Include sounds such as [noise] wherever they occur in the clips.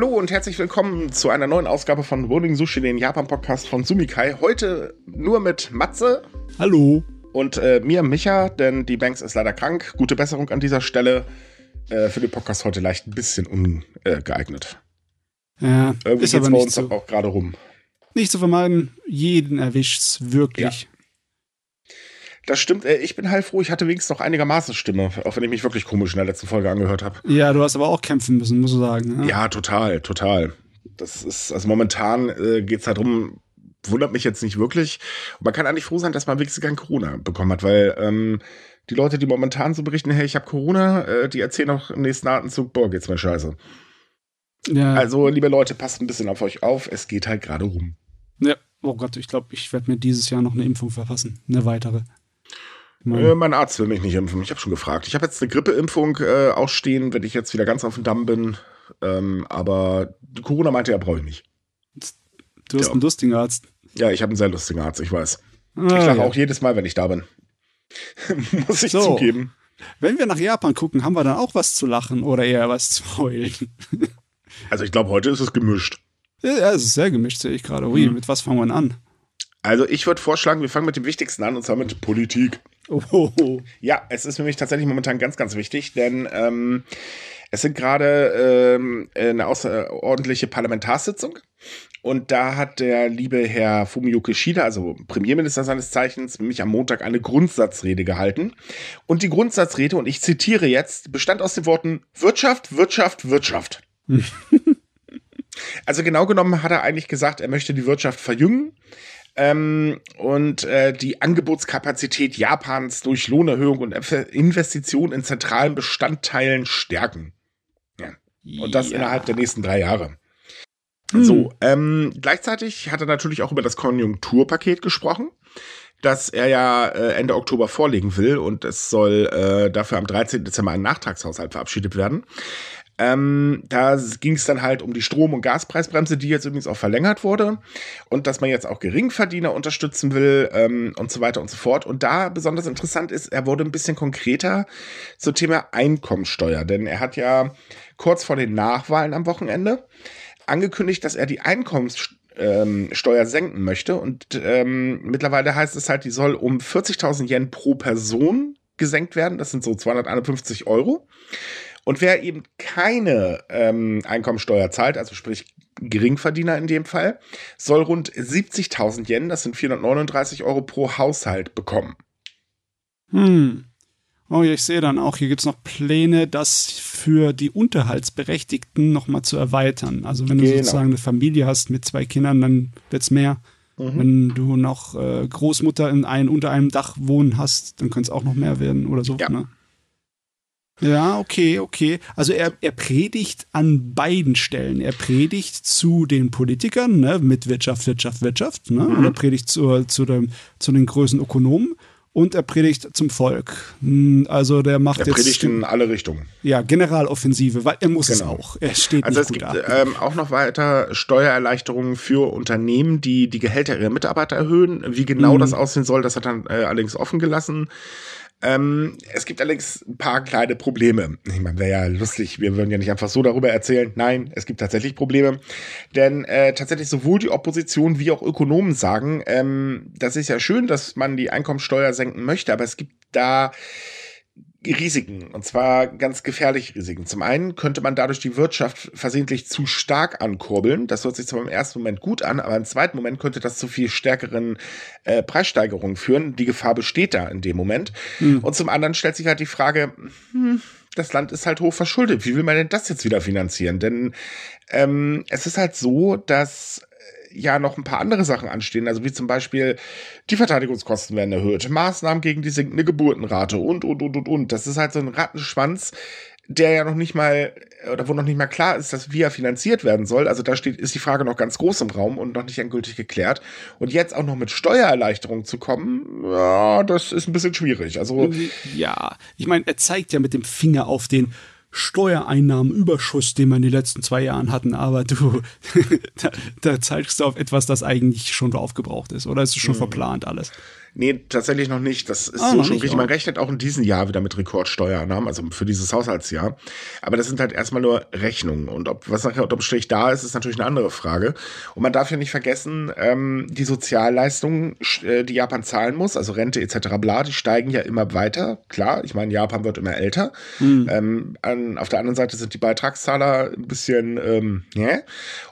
Hallo und herzlich willkommen zu einer neuen Ausgabe von Rolling Sushi, den Japan-Podcast von Sumikai. Heute nur mit Matze. Hallo. Und äh, mir, Micha, denn die Banks ist leider krank. Gute Besserung an dieser Stelle. Äh, für den Podcast heute leicht ein bisschen ungeeignet. Ja, Irgendwie ist aber bei nicht uns so, auch gerade rum. nicht zu vermeiden. Jeden erwischt's wirklich. Das stimmt, äh, ich bin heilfroh, ich hatte wenigstens noch einigermaßen Stimme, auch wenn ich mich wirklich komisch in der letzten Folge angehört habe. Ja. du hast aber auch kämpfen müssen, muss ich sagen. Ja, total, total. Das ist, also momentan äh, geht es halt darum, wundert mich jetzt nicht wirklich. Und man kann eigentlich froh sein, dass man wenigstens kein Corona bekommen hat, weil ähm, die Leute, die momentan so berichten, hey, ich habe Corona, äh, die erzählen auch im nächsten Atemzug, boah, geht's mir scheiße. ja. Also, liebe Leute, passt ein bisschen auf euch auf, es geht halt gerade rum. ja. Oh Gott, ich glaube, ich werde mir dieses Jahr noch eine Impfung verfassen. Eine weitere. Äh, mein Arzt will mich nicht impfen, ich habe schon gefragt. Ich habe jetzt eine Grippeimpfung äh, ausstehen, wenn ich jetzt wieder ganz auf dem Damm bin. Ähm, aber Corona meinte er, brauche ich nicht. du hast ja. einen lustigen Arzt. Ja, ich habe einen sehr lustigen Arzt, ich weiß. Ah, Ich lache ja. auch jedes Mal, wenn ich da bin. [laughs] Muss ich So. zugeben. Wenn wir nach Japan gucken, haben wir dann auch was zu lachen oder eher was zu heulen? [laughs] Also ich glaube, heute ist es gemischt. Ja, es ist sehr gemischt, sehe ich gerade. Ui, Mhm. mit was fangen wir denn an? Also ich würde vorschlagen, wir fangen mit dem Wichtigsten an, und zwar mit Politik. Oh. [laughs] Ja, es ist nämlich tatsächlich momentan ganz, ganz wichtig, denn ähm, es sind gerade ähm, eine außerordentliche Parlamentarsitzung. Und da hat der liebe Herr Fumio Kishida, also Premierminister seines Zeichens, nämlich am Montag eine Grundsatzrede gehalten. Und die Grundsatzrede, und ich zitiere jetzt, bestand aus den Worten Wirtschaft, Wirtschaft, Wirtschaft. [laughs] also genau genommen hat er eigentlich gesagt, er möchte die Wirtschaft verjüngen ähm, und äh, die Angebotskapazität Japans durch Lohnerhöhung und Inve- Investition in zentralen Bestandteilen stärken. Und das Ja. innerhalb der nächsten drei Jahre. Hm. So, ähm, gleichzeitig hat er natürlich auch über das Konjunkturpaket gesprochen, das er ja äh, Ende Oktober vorlegen will und es soll äh, dafür am 13. Dezember ein Nachtragshaushalt verabschiedet werden. Ähm, da ging es dann halt um die Strom- und Gaspreisbremse, die jetzt übrigens auch verlängert wurde und dass man jetzt auch Geringverdiener unterstützen will ähm, und so weiter und so fort. Und da besonders interessant ist, er wurde ein bisschen konkreter zum Thema Einkommensteuer, denn er hat ja kurz vor den Nachwahlen am Wochenende angekündigt, dass er die Einkommenssteuer senken möchte. Und ähm, mittlerweile heißt es halt, die soll um 40.000 Yen pro Person gesenkt werden. Das sind so 251 Euro. Und wer eben keine ähm, Einkommensteuer zahlt, also sprich Geringverdiener in dem Fall, soll rund 70.000 Yen, das sind 439 Euro pro Haushalt bekommen. Hm. Oh ja, ich sehe dann auch, hier gibt es noch Pläne, das für die Unterhaltsberechtigten nochmal zu erweitern. Also wenn du Genau. sozusagen eine Familie hast mit zwei Kindern, dann wird's mehr. Mhm. Wenn du noch äh, Großmutter in ein, unter einem Dach wohnen hast, dann könnte es auch noch mehr werden oder so. Ja. Ne? Ja, okay, okay. Also er, er predigt an beiden Stellen. Er predigt zu den Politikern, ne, mit Wirtschaft, Wirtschaft, Wirtschaft, ne? Mhm. Er predigt zu, zu, dem, zu den größten Ökonomen und er predigt zum Volk. Hm, Also der macht Er jetzt predigt in alle Richtungen. ja, Generaloffensive, weil er muss es Genau. auch. Er steht Also nicht es gut gibt da. ähm, auch noch weiter Steuererleichterungen für Unternehmen, die die Gehälter ihrer Mitarbeiter erhöhen. Wie genau Mhm. das aussehen soll, das hat er äh, allerdings offen gelassen. Ähm, es gibt allerdings ein paar kleine Probleme. Ich meine, wäre ja lustig, wir würden ja nicht einfach so darüber erzählen. Nein, es gibt tatsächlich Probleme. Denn äh, tatsächlich sowohl die Opposition wie auch Ökonomen sagen, ähm, das ist ja schön, dass man die Einkommensteuer senken möchte, aber es gibt da Risiken, und zwar ganz gefährliche Risiken. Zum einen könnte man dadurch die Wirtschaft versehentlich zu stark ankurbeln. Das hört sich zwar im ersten Moment gut an, aber im zweiten Moment könnte das zu viel stärkeren äh, Preissteigerungen führen. Die Gefahr besteht da in dem Moment. Hm. Und zum anderen stellt sich halt die Frage, hm, das Land ist halt hoch verschuldet. Wie will man denn das jetzt wieder finanzieren? Denn ähm, es ist halt so, dass ja noch ein paar andere Sachen anstehen, also wie zum Beispiel die Verteidigungskosten werden erhöht, Maßnahmen gegen die sinkende Geburtenrate und, und, und, und, und. Das ist halt so ein Rattenschwanz, der ja noch nicht mal, oder wo noch nicht mal klar ist, dass wie er finanziert werden soll. Also da steht, ist die Frage noch ganz groß im Raum und noch nicht endgültig geklärt. Und jetzt auch noch mit Steuererleichterung zu kommen, ja, das ist ein bisschen schwierig. Also, Ja, ich meine, er zeigt ja mit dem Finger auf den Steuereinnahmenüberschuss, den wir in den letzten zwei Jahren hatten, aber du, [laughs] da, da zeigst du auf etwas, das eigentlich schon aufgebraucht ist, oder? Ist es schon verplant alles? Nee, tatsächlich noch nicht. Das ist Ah, so schon richtig. Man rechnet auch in diesem Jahr wieder mit Rekordsteuereinnahmen, also für dieses Haushaltsjahr. Aber das sind halt erstmal nur Rechnungen. Und ob was nachher unterm Strich da ist, ist natürlich eine andere Frage. Und man darf ja nicht vergessen, ähm, die Sozialleistungen, äh, die Japan zahlen muss, also Rente etc. bla, die steigen ja immer weiter. Klar, ich meine, Japan wird immer älter. Ähm, an, auf der anderen Seite sind die Beitragszahler ein bisschen, ähm, yeah.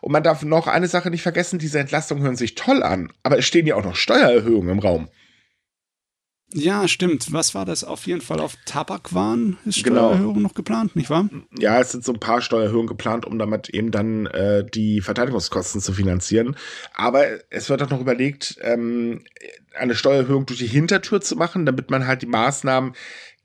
Und man darf noch eine Sache nicht vergessen, diese Entlastungen hören sich toll an, aber es stehen ja auch noch Steuererhöhungen im Raum. Ja, stimmt. Was war das? Auf jeden Fall auf Tabakwaren ist Genau. Steuererhöhung noch geplant, nicht wahr? Ja, es sind so ein paar Steuererhöhungen geplant, um damit eben dann äh, die Verteidigungskosten zu finanzieren. Aber es wird auch noch überlegt, ähm, eine Steuererhöhung durch die Hintertür zu machen, damit man halt die Maßnahmen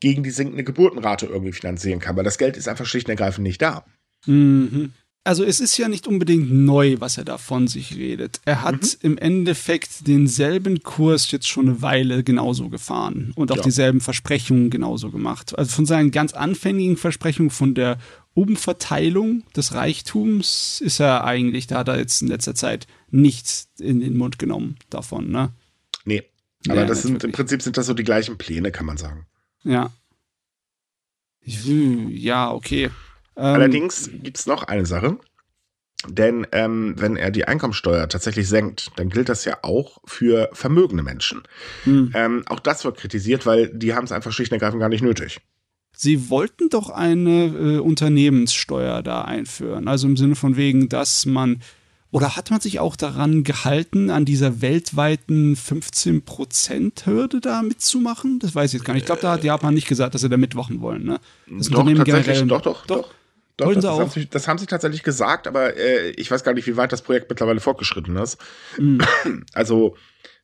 gegen die sinkende Geburtenrate irgendwie finanzieren kann, weil das Geld ist einfach schlicht und ergreifend nicht da. Mhm. Also es ist ja nicht unbedingt neu, was er da von sich redet. Er hat Mhm. im Endeffekt denselben Kurs jetzt schon eine Weile genauso gefahren und auch Ja. dieselben Versprechungen genauso gemacht. Also von seinen ganz anfängigen Versprechungen von der Umverteilung des Reichtums ist er eigentlich, da hat er jetzt in letzter Zeit nichts in den Mund genommen davon, ne? Nee. Aber Nee, das sind im. Prinzip sind das so die gleichen Pläne, kann man sagen. Ja. Ja, okay. Ähm, Allerdings gibt's noch eine Sache. Denn ähm, wenn er die Einkommensteuer tatsächlich senkt, dann gilt das ja auch für vermögende Menschen. hm. Ähm, auch das wird kritisiert, weil die haben es einfach schlicht und ergreifend gar nicht nötig. Sie wollten doch eine äh, Unternehmenssteuer da einführen. Also im Sinne von wegen, dass man, oder hat man sich auch daran gehalten, an dieser weltweiten 15%-Hürde da mitzumachen? Das weiß ich jetzt gar nicht. Ich glaube, da hat Japan nicht gesagt, dass sie da mitmachen wollen. Ne? Das Doch, tatsächlich, doch, doch, doch. Doch, Wollten das, sie auch? haben sie, das haben sie tatsächlich gesagt, aber äh, ich weiß gar nicht, wie weit das Projekt mittlerweile fortgeschritten ist. Mhm. [clears throat] Also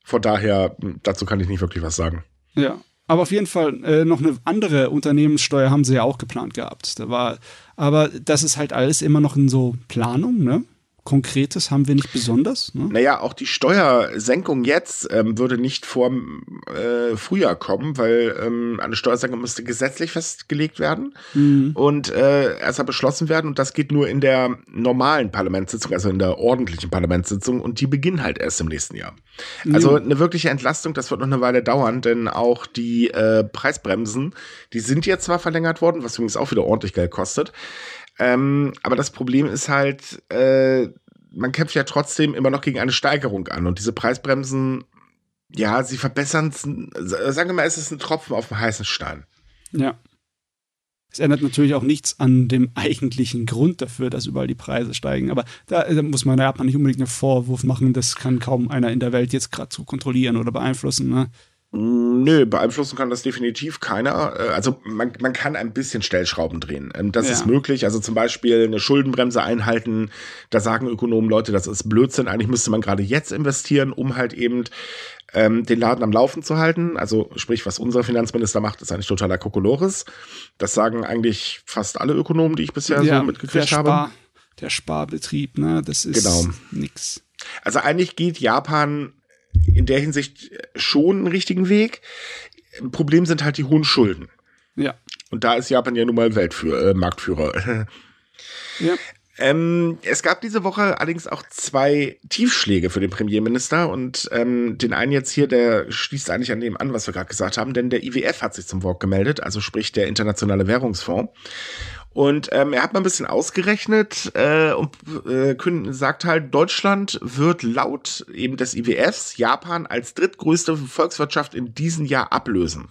von daher, dazu kann ich nicht wirklich was sagen. Ja. Aber auf jeden Fall äh, noch eine andere Unternehmenssteuer haben sie ja auch geplant gehabt. Da war, aber das ist halt alles immer noch in so Planung, ne? Konkretes haben wir nicht besonders. Ne? Naja, auch die Steuersenkung jetzt ähm, würde nicht vor äh, Frühjahr kommen, weil ähm, eine Steuersenkung müsste gesetzlich festgelegt werden Mhm. und äh, erstmal beschlossen werden. Und das geht nur in der normalen Parlamentssitzung, also in der ordentlichen Parlamentssitzung. Und die beginnen halt erst im nächsten Jahr. Also eine wirkliche Entlastung, das wird noch eine Weile dauern, denn auch die äh, Preisbremsen, die sind jetzt zwar verlängert worden, was übrigens auch wieder ordentlich Geld kostet. Ähm, aber das Problem ist halt, äh, man kämpft ja trotzdem immer noch gegen eine Steigerung an. Und diese Preisbremsen, ja, sie verbessern es, sagen wir mal, es ist ein Tropfen auf dem heißen Stein. Ja. Es ändert natürlich auch nichts an dem eigentlichen Grund dafür, dass überall die Preise steigen. Aber da, da muss man Japan nicht unbedingt einen Vorwurf machen. Das kann kaum einer in der Welt jetzt gerade so kontrollieren oder beeinflussen. Ne? Nö, beeinflussen kann das definitiv keiner. Äh, Also man, man kann ein bisschen Stellschrauben drehen. Ähm, Das Ja. ist möglich. Also zum Beispiel eine Schuldenbremse einhalten. Da sagen Ökonomen, Leute, das ist Blödsinn. Eigentlich müsste man gerade jetzt investieren, um halt eben ähm, den Laden am Laufen zu halten. Also sprich, was unser Finanzminister macht, ist eigentlich totaler Kokolores. Das sagen eigentlich fast alle Ökonomen, die ich bisher so der, mitgekriegt habe. Spar, der Sparbetrieb, ne? das ist Genau. nix. Also eigentlich geht Japan in der Hinsicht schon einen richtigen Weg. Problem sind halt die hohen Schulden. Ja. Und da ist Japan ja nun mal Weltführer, äh, Marktführer. [laughs] ja. ähm, es gab diese Woche allerdings auch zwei Tiefschläge für den Premierminister und ähm, den einen jetzt hier, der schließt eigentlich an dem an, was wir gerade gesagt haben, denn der IWF hat sich zum Wort gemeldet, also sprich der Internationale Währungsfonds. Und ähm, er hat mal ein bisschen ausgerechnet äh, und äh, sagt halt, Deutschland wird laut eben des IWFs Japan als drittgrößte Volkswirtschaft in diesem Jahr ablösen.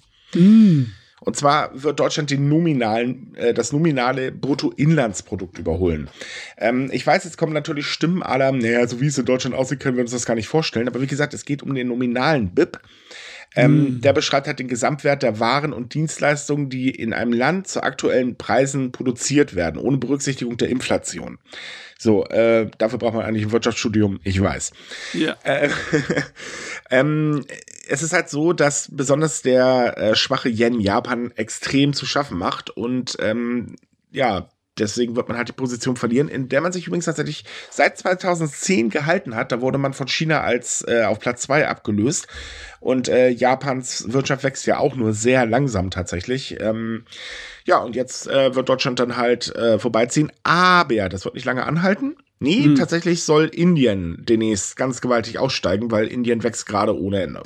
Und zwar wird Deutschland den nominalen, äh, das nominale Bruttoinlandsprodukt überholen. Ähm, ich weiß, jetzt kommen natürlich Stimmen aller, naja, so wie es in Deutschland aussieht, können wir uns das gar nicht vorstellen. Aber wie gesagt, es geht um den nominalen BIP. Ähm, Der beschreibt halt den Gesamtwert der Waren und Dienstleistungen, die in einem Land zu aktuellen Preisen produziert werden, ohne Berücksichtigung der Inflation. So, äh, dafür braucht man eigentlich ein Wirtschaftsstudium, ich weiß. Ja. Äh, [laughs] ähm, es ist halt so, dass besonders der äh, schwache Yen Japan extrem zu schaffen macht und ähm, ja, deswegen wird man halt die Position verlieren, in der man sich übrigens tatsächlich seit 2010 gehalten hat. Da wurde man von China als äh, auf Platz zwei abgelöst und äh, Japans Wirtschaft wächst ja auch nur sehr langsam tatsächlich. Ähm, ja, und jetzt äh, wird Deutschland dann halt äh, vorbeiziehen, aber das wird nicht lange anhalten. Nee, Hm. tatsächlich soll Indien demnächst ganz gewaltig aussteigen, weil Indien wächst gerade ohne Ende.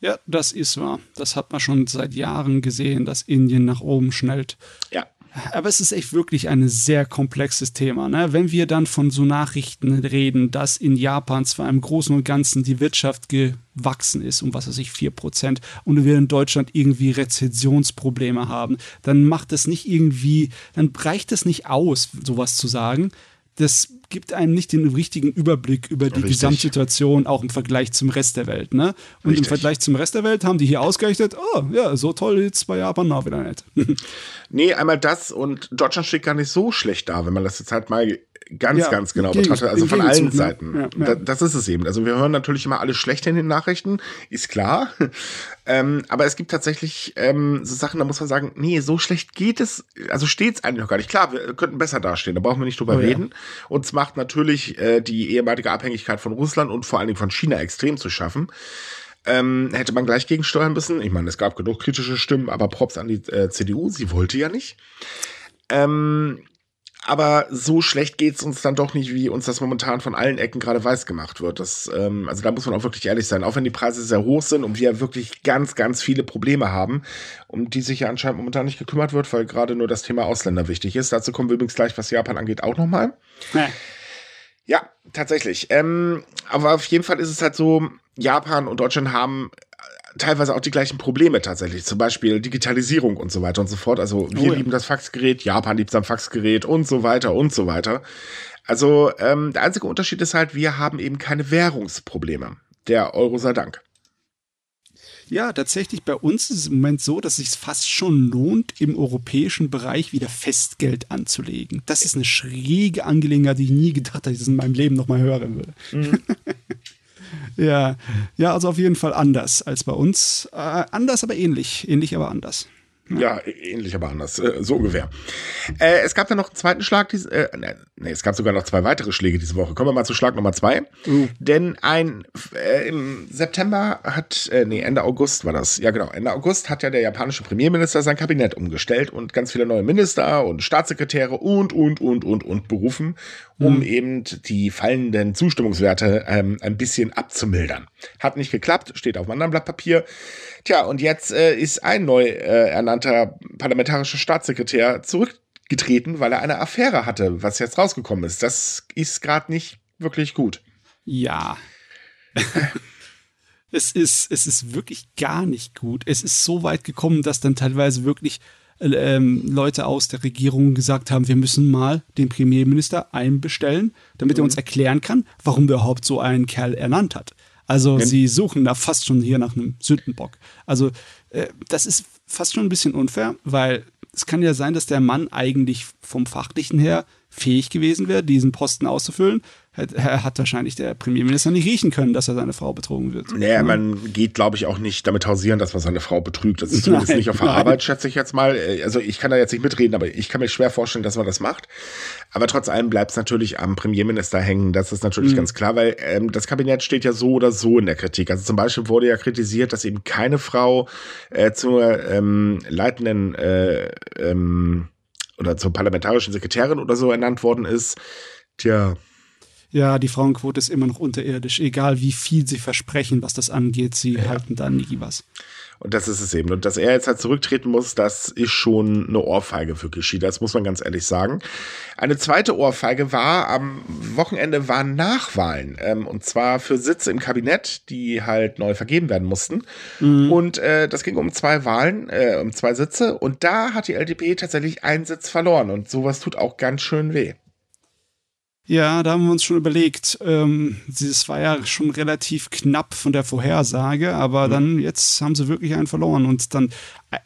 Ja, das ist wahr. Das hat man schon seit Jahren gesehen, dass Indien nach oben schnellt. Ja. Aber es ist echt wirklich ein sehr komplexes Thema. Ne? Wenn wir dann von so Nachrichten reden, dass in Japan zwar im Großen und Ganzen die Wirtschaft gewachsen ist, um was weiß ich, 4%, und wir in Deutschland irgendwie Rezessionsprobleme haben, dann macht das nicht irgendwie, dann reicht es nicht aus, sowas zu sagen. Das gibt einem nicht den richtigen Überblick über die Richtig. Gesamtsituation, auch im Vergleich zum Rest der Welt. Ne? Und Richtig. im Vergleich zum Rest der Welt haben die hier ausgerechnet, oh ja, so toll jetzt bei Japan auch wieder nicht. [laughs] Nee, einmal das und Deutschland steht gar nicht so schlecht da, wenn man das jetzt halt mal ganz, Ja, ganz genau betrachtet. Also von allen ne? Seiten. Ja, ja. Da, das ist es eben. Also wir hören natürlich immer alles schlecht in den Nachrichten, ist klar. [laughs] ähm, aber es gibt tatsächlich ähm, so Sachen, da muss man sagen, nee, so schlecht geht es, also steht es eigentlich noch gar nicht. Klar, wir könnten besser dastehen, da brauchen wir nicht drüber Oh reden. Uns macht natürlich äh, die ehemalige Abhängigkeit von Russland und vor allen Dingen von China extrem zu schaffen. Ähm, hätte man gleich gegensteuern müssen. Ich meine, es gab genug kritische Stimmen, aber Props an die äh, CDU, sie wollte ja nicht. Ähm, aber so schlecht geht's uns dann doch nicht, wie uns das momentan von allen Ecken gerade weiß gemacht wird. Das, ähm, also da muss man auch wirklich ehrlich sein. Auch wenn die Preise sehr hoch sind und wir wirklich ganz, ganz viele Probleme haben, um die sich ja anscheinend momentan nicht gekümmert wird, weil gerade nur das Thema Ausländer wichtig ist. Dazu kommen wir übrigens gleich, was Japan angeht, auch nochmal. Ja. Ja, tatsächlich. Ähm, aber auf jeden Fall ist es halt so, Japan und Deutschland haben teilweise auch die gleichen Probleme tatsächlich. Zum Beispiel Digitalisierung und so weiter und so fort. Also wir Oh ja. lieben das Faxgerät, Japan liebt sein Faxgerät und so weiter und so weiter. Also ähm, der einzige Unterschied ist halt, wir haben eben keine Währungsprobleme. Der Euro sei Dank. Ja, tatsächlich bei uns ist es im Moment so, dass es sich fast schon lohnt, im europäischen Bereich wieder Festgeld anzulegen. Das ist eine schräge Angelegenheit, die ich nie gedacht habe, dass ich das in meinem Leben nochmal hören würde. Mhm. [laughs] ja, ja, also auf jeden Fall anders als bei uns. Äh, anders, aber ähnlich. Ähnlich, aber anders. Ja, ähnlich, aber anders. Äh, so ungefähr. Äh, es gab dann noch einen zweiten Schlag. Dies, äh, ne, nee, es gab sogar noch zwei weitere Schläge diese Woche. Kommen wir mal zu Schlag Nummer zwei. Uh. Denn ein äh, im September hat, äh, nee, Ende August war das. Ja, genau. Ende August hat ja der japanische Premierminister sein Kabinett umgestellt und ganz viele neue Minister und Staatssekretäre und, und, und, und, und berufen, um eben die fallenden Zustimmungswerte ähm, ein bisschen abzumildern. Hat nicht geklappt, steht auf einem anderen Blatt Papier. Tja, und jetzt äh, ist ein neu äh, ernannter parlamentarischer Staatssekretär zurückgetreten, weil er eine Affäre hatte, was jetzt rausgekommen ist. Das ist gerade nicht wirklich gut. Ja. [laughs] es, ist, es ist wirklich gar nicht gut. Es ist so weit gekommen, dass dann teilweise wirklich äh, ähm, Leute aus der Regierung gesagt haben, wir müssen mal den Premierminister einbestellen, damit er uns erklären kann, warum der überhaupt so einen Kerl ernannt hat. Also sie suchen da fast schon hier nach einem Sündenbock. Also äh, das ist fast schon ein bisschen unfair, weil es kann ja sein, dass der Mann eigentlich vom Fachlichen her fähig gewesen wäre, diesen Posten auszufüllen. Hat- hat wahrscheinlich der Premierminister nicht riechen können, dass er seine Frau betrogen wird. Naja, man geht, glaube ich, auch nicht damit hausieren, dass man seine Frau betrügt. Das ist zumindest Nein, nicht auf der nein. Arbeit, schätze ich jetzt mal. Äh, Also ich kann da jetzt nicht mitreden, aber ich kann mir schwer vorstellen, dass man das macht. Aber trotz allem bleibt es natürlich am Premierminister hängen. Das ist natürlich Mhm. ganz klar, weil ähm, das Kabinett steht ja so oder so in der Kritik. Also zum Beispiel wurde ja kritisiert, dass eben keine Frau äh, zur ähm, leitenden äh, ähm, oder zur parlamentarischen Sekretärin oder so ernannt worden ist. Tja, Ja, die Frauenquote ist immer noch unterirdisch. Egal wie viel sie versprechen, was das angeht, sie halten da nie was. Und das ist es eben. Und dass er jetzt halt zurücktreten muss, das ist schon eine Ohrfeige für Kishida. Das muss man ganz ehrlich sagen. Eine zweite Ohrfeige war, am Wochenende waren Nachwahlen. Ähm, und zwar für Sitze im Kabinett, die halt neu vergeben werden mussten. Und äh, das ging um zwei Wahlen, äh, um zwei Sitze. Und da hat die LDP tatsächlich einen Sitz verloren. Und sowas tut auch ganz schön weh. Ja, da haben wir uns schon überlegt. Ähm, das war ja schon relativ knapp von der Vorhersage, aber dann jetzt haben sie wirklich einen verloren. Und dann, äh,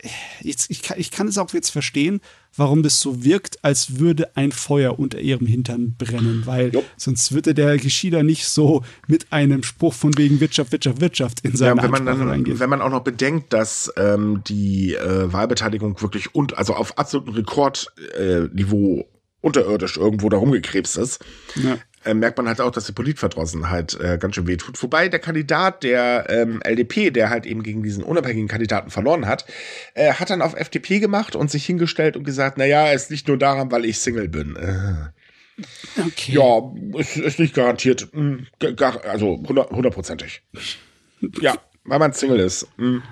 jetzt, ich, kann, ich kann es auch jetzt verstehen, warum das so wirkt, als würde ein Feuer unter ihrem Hintern brennen, weil Jupp. sonst würde der Geschieder nicht so mit einem Spruch von wegen Wirtschaft, Wirtschaft, Wirtschaft in Ja, seine wenn man Ansprache dann, reingehen. wenn man auch noch bedenkt, dass ähm, die äh, Wahlbeteiligung wirklich und also auf absolutem Rekordniveau äh, unterirdisch irgendwo da rumgekrebst ist, Ja. äh, merkt man halt auch, dass die Politverdrossenheit äh, ganz schön wehtut. Wobei der Kandidat der ähm, LDP, der halt eben gegen diesen unabhängigen Kandidaten verloren hat, äh, hat dann auf FDP gemacht und sich hingestellt und gesagt, na ja, es liegt nur daran, weil ich Single bin. Äh, Okay. ja, es ist nicht garantiert, gar, also hundert- hundertprozentig. Ja, weil man Single ist. Hm.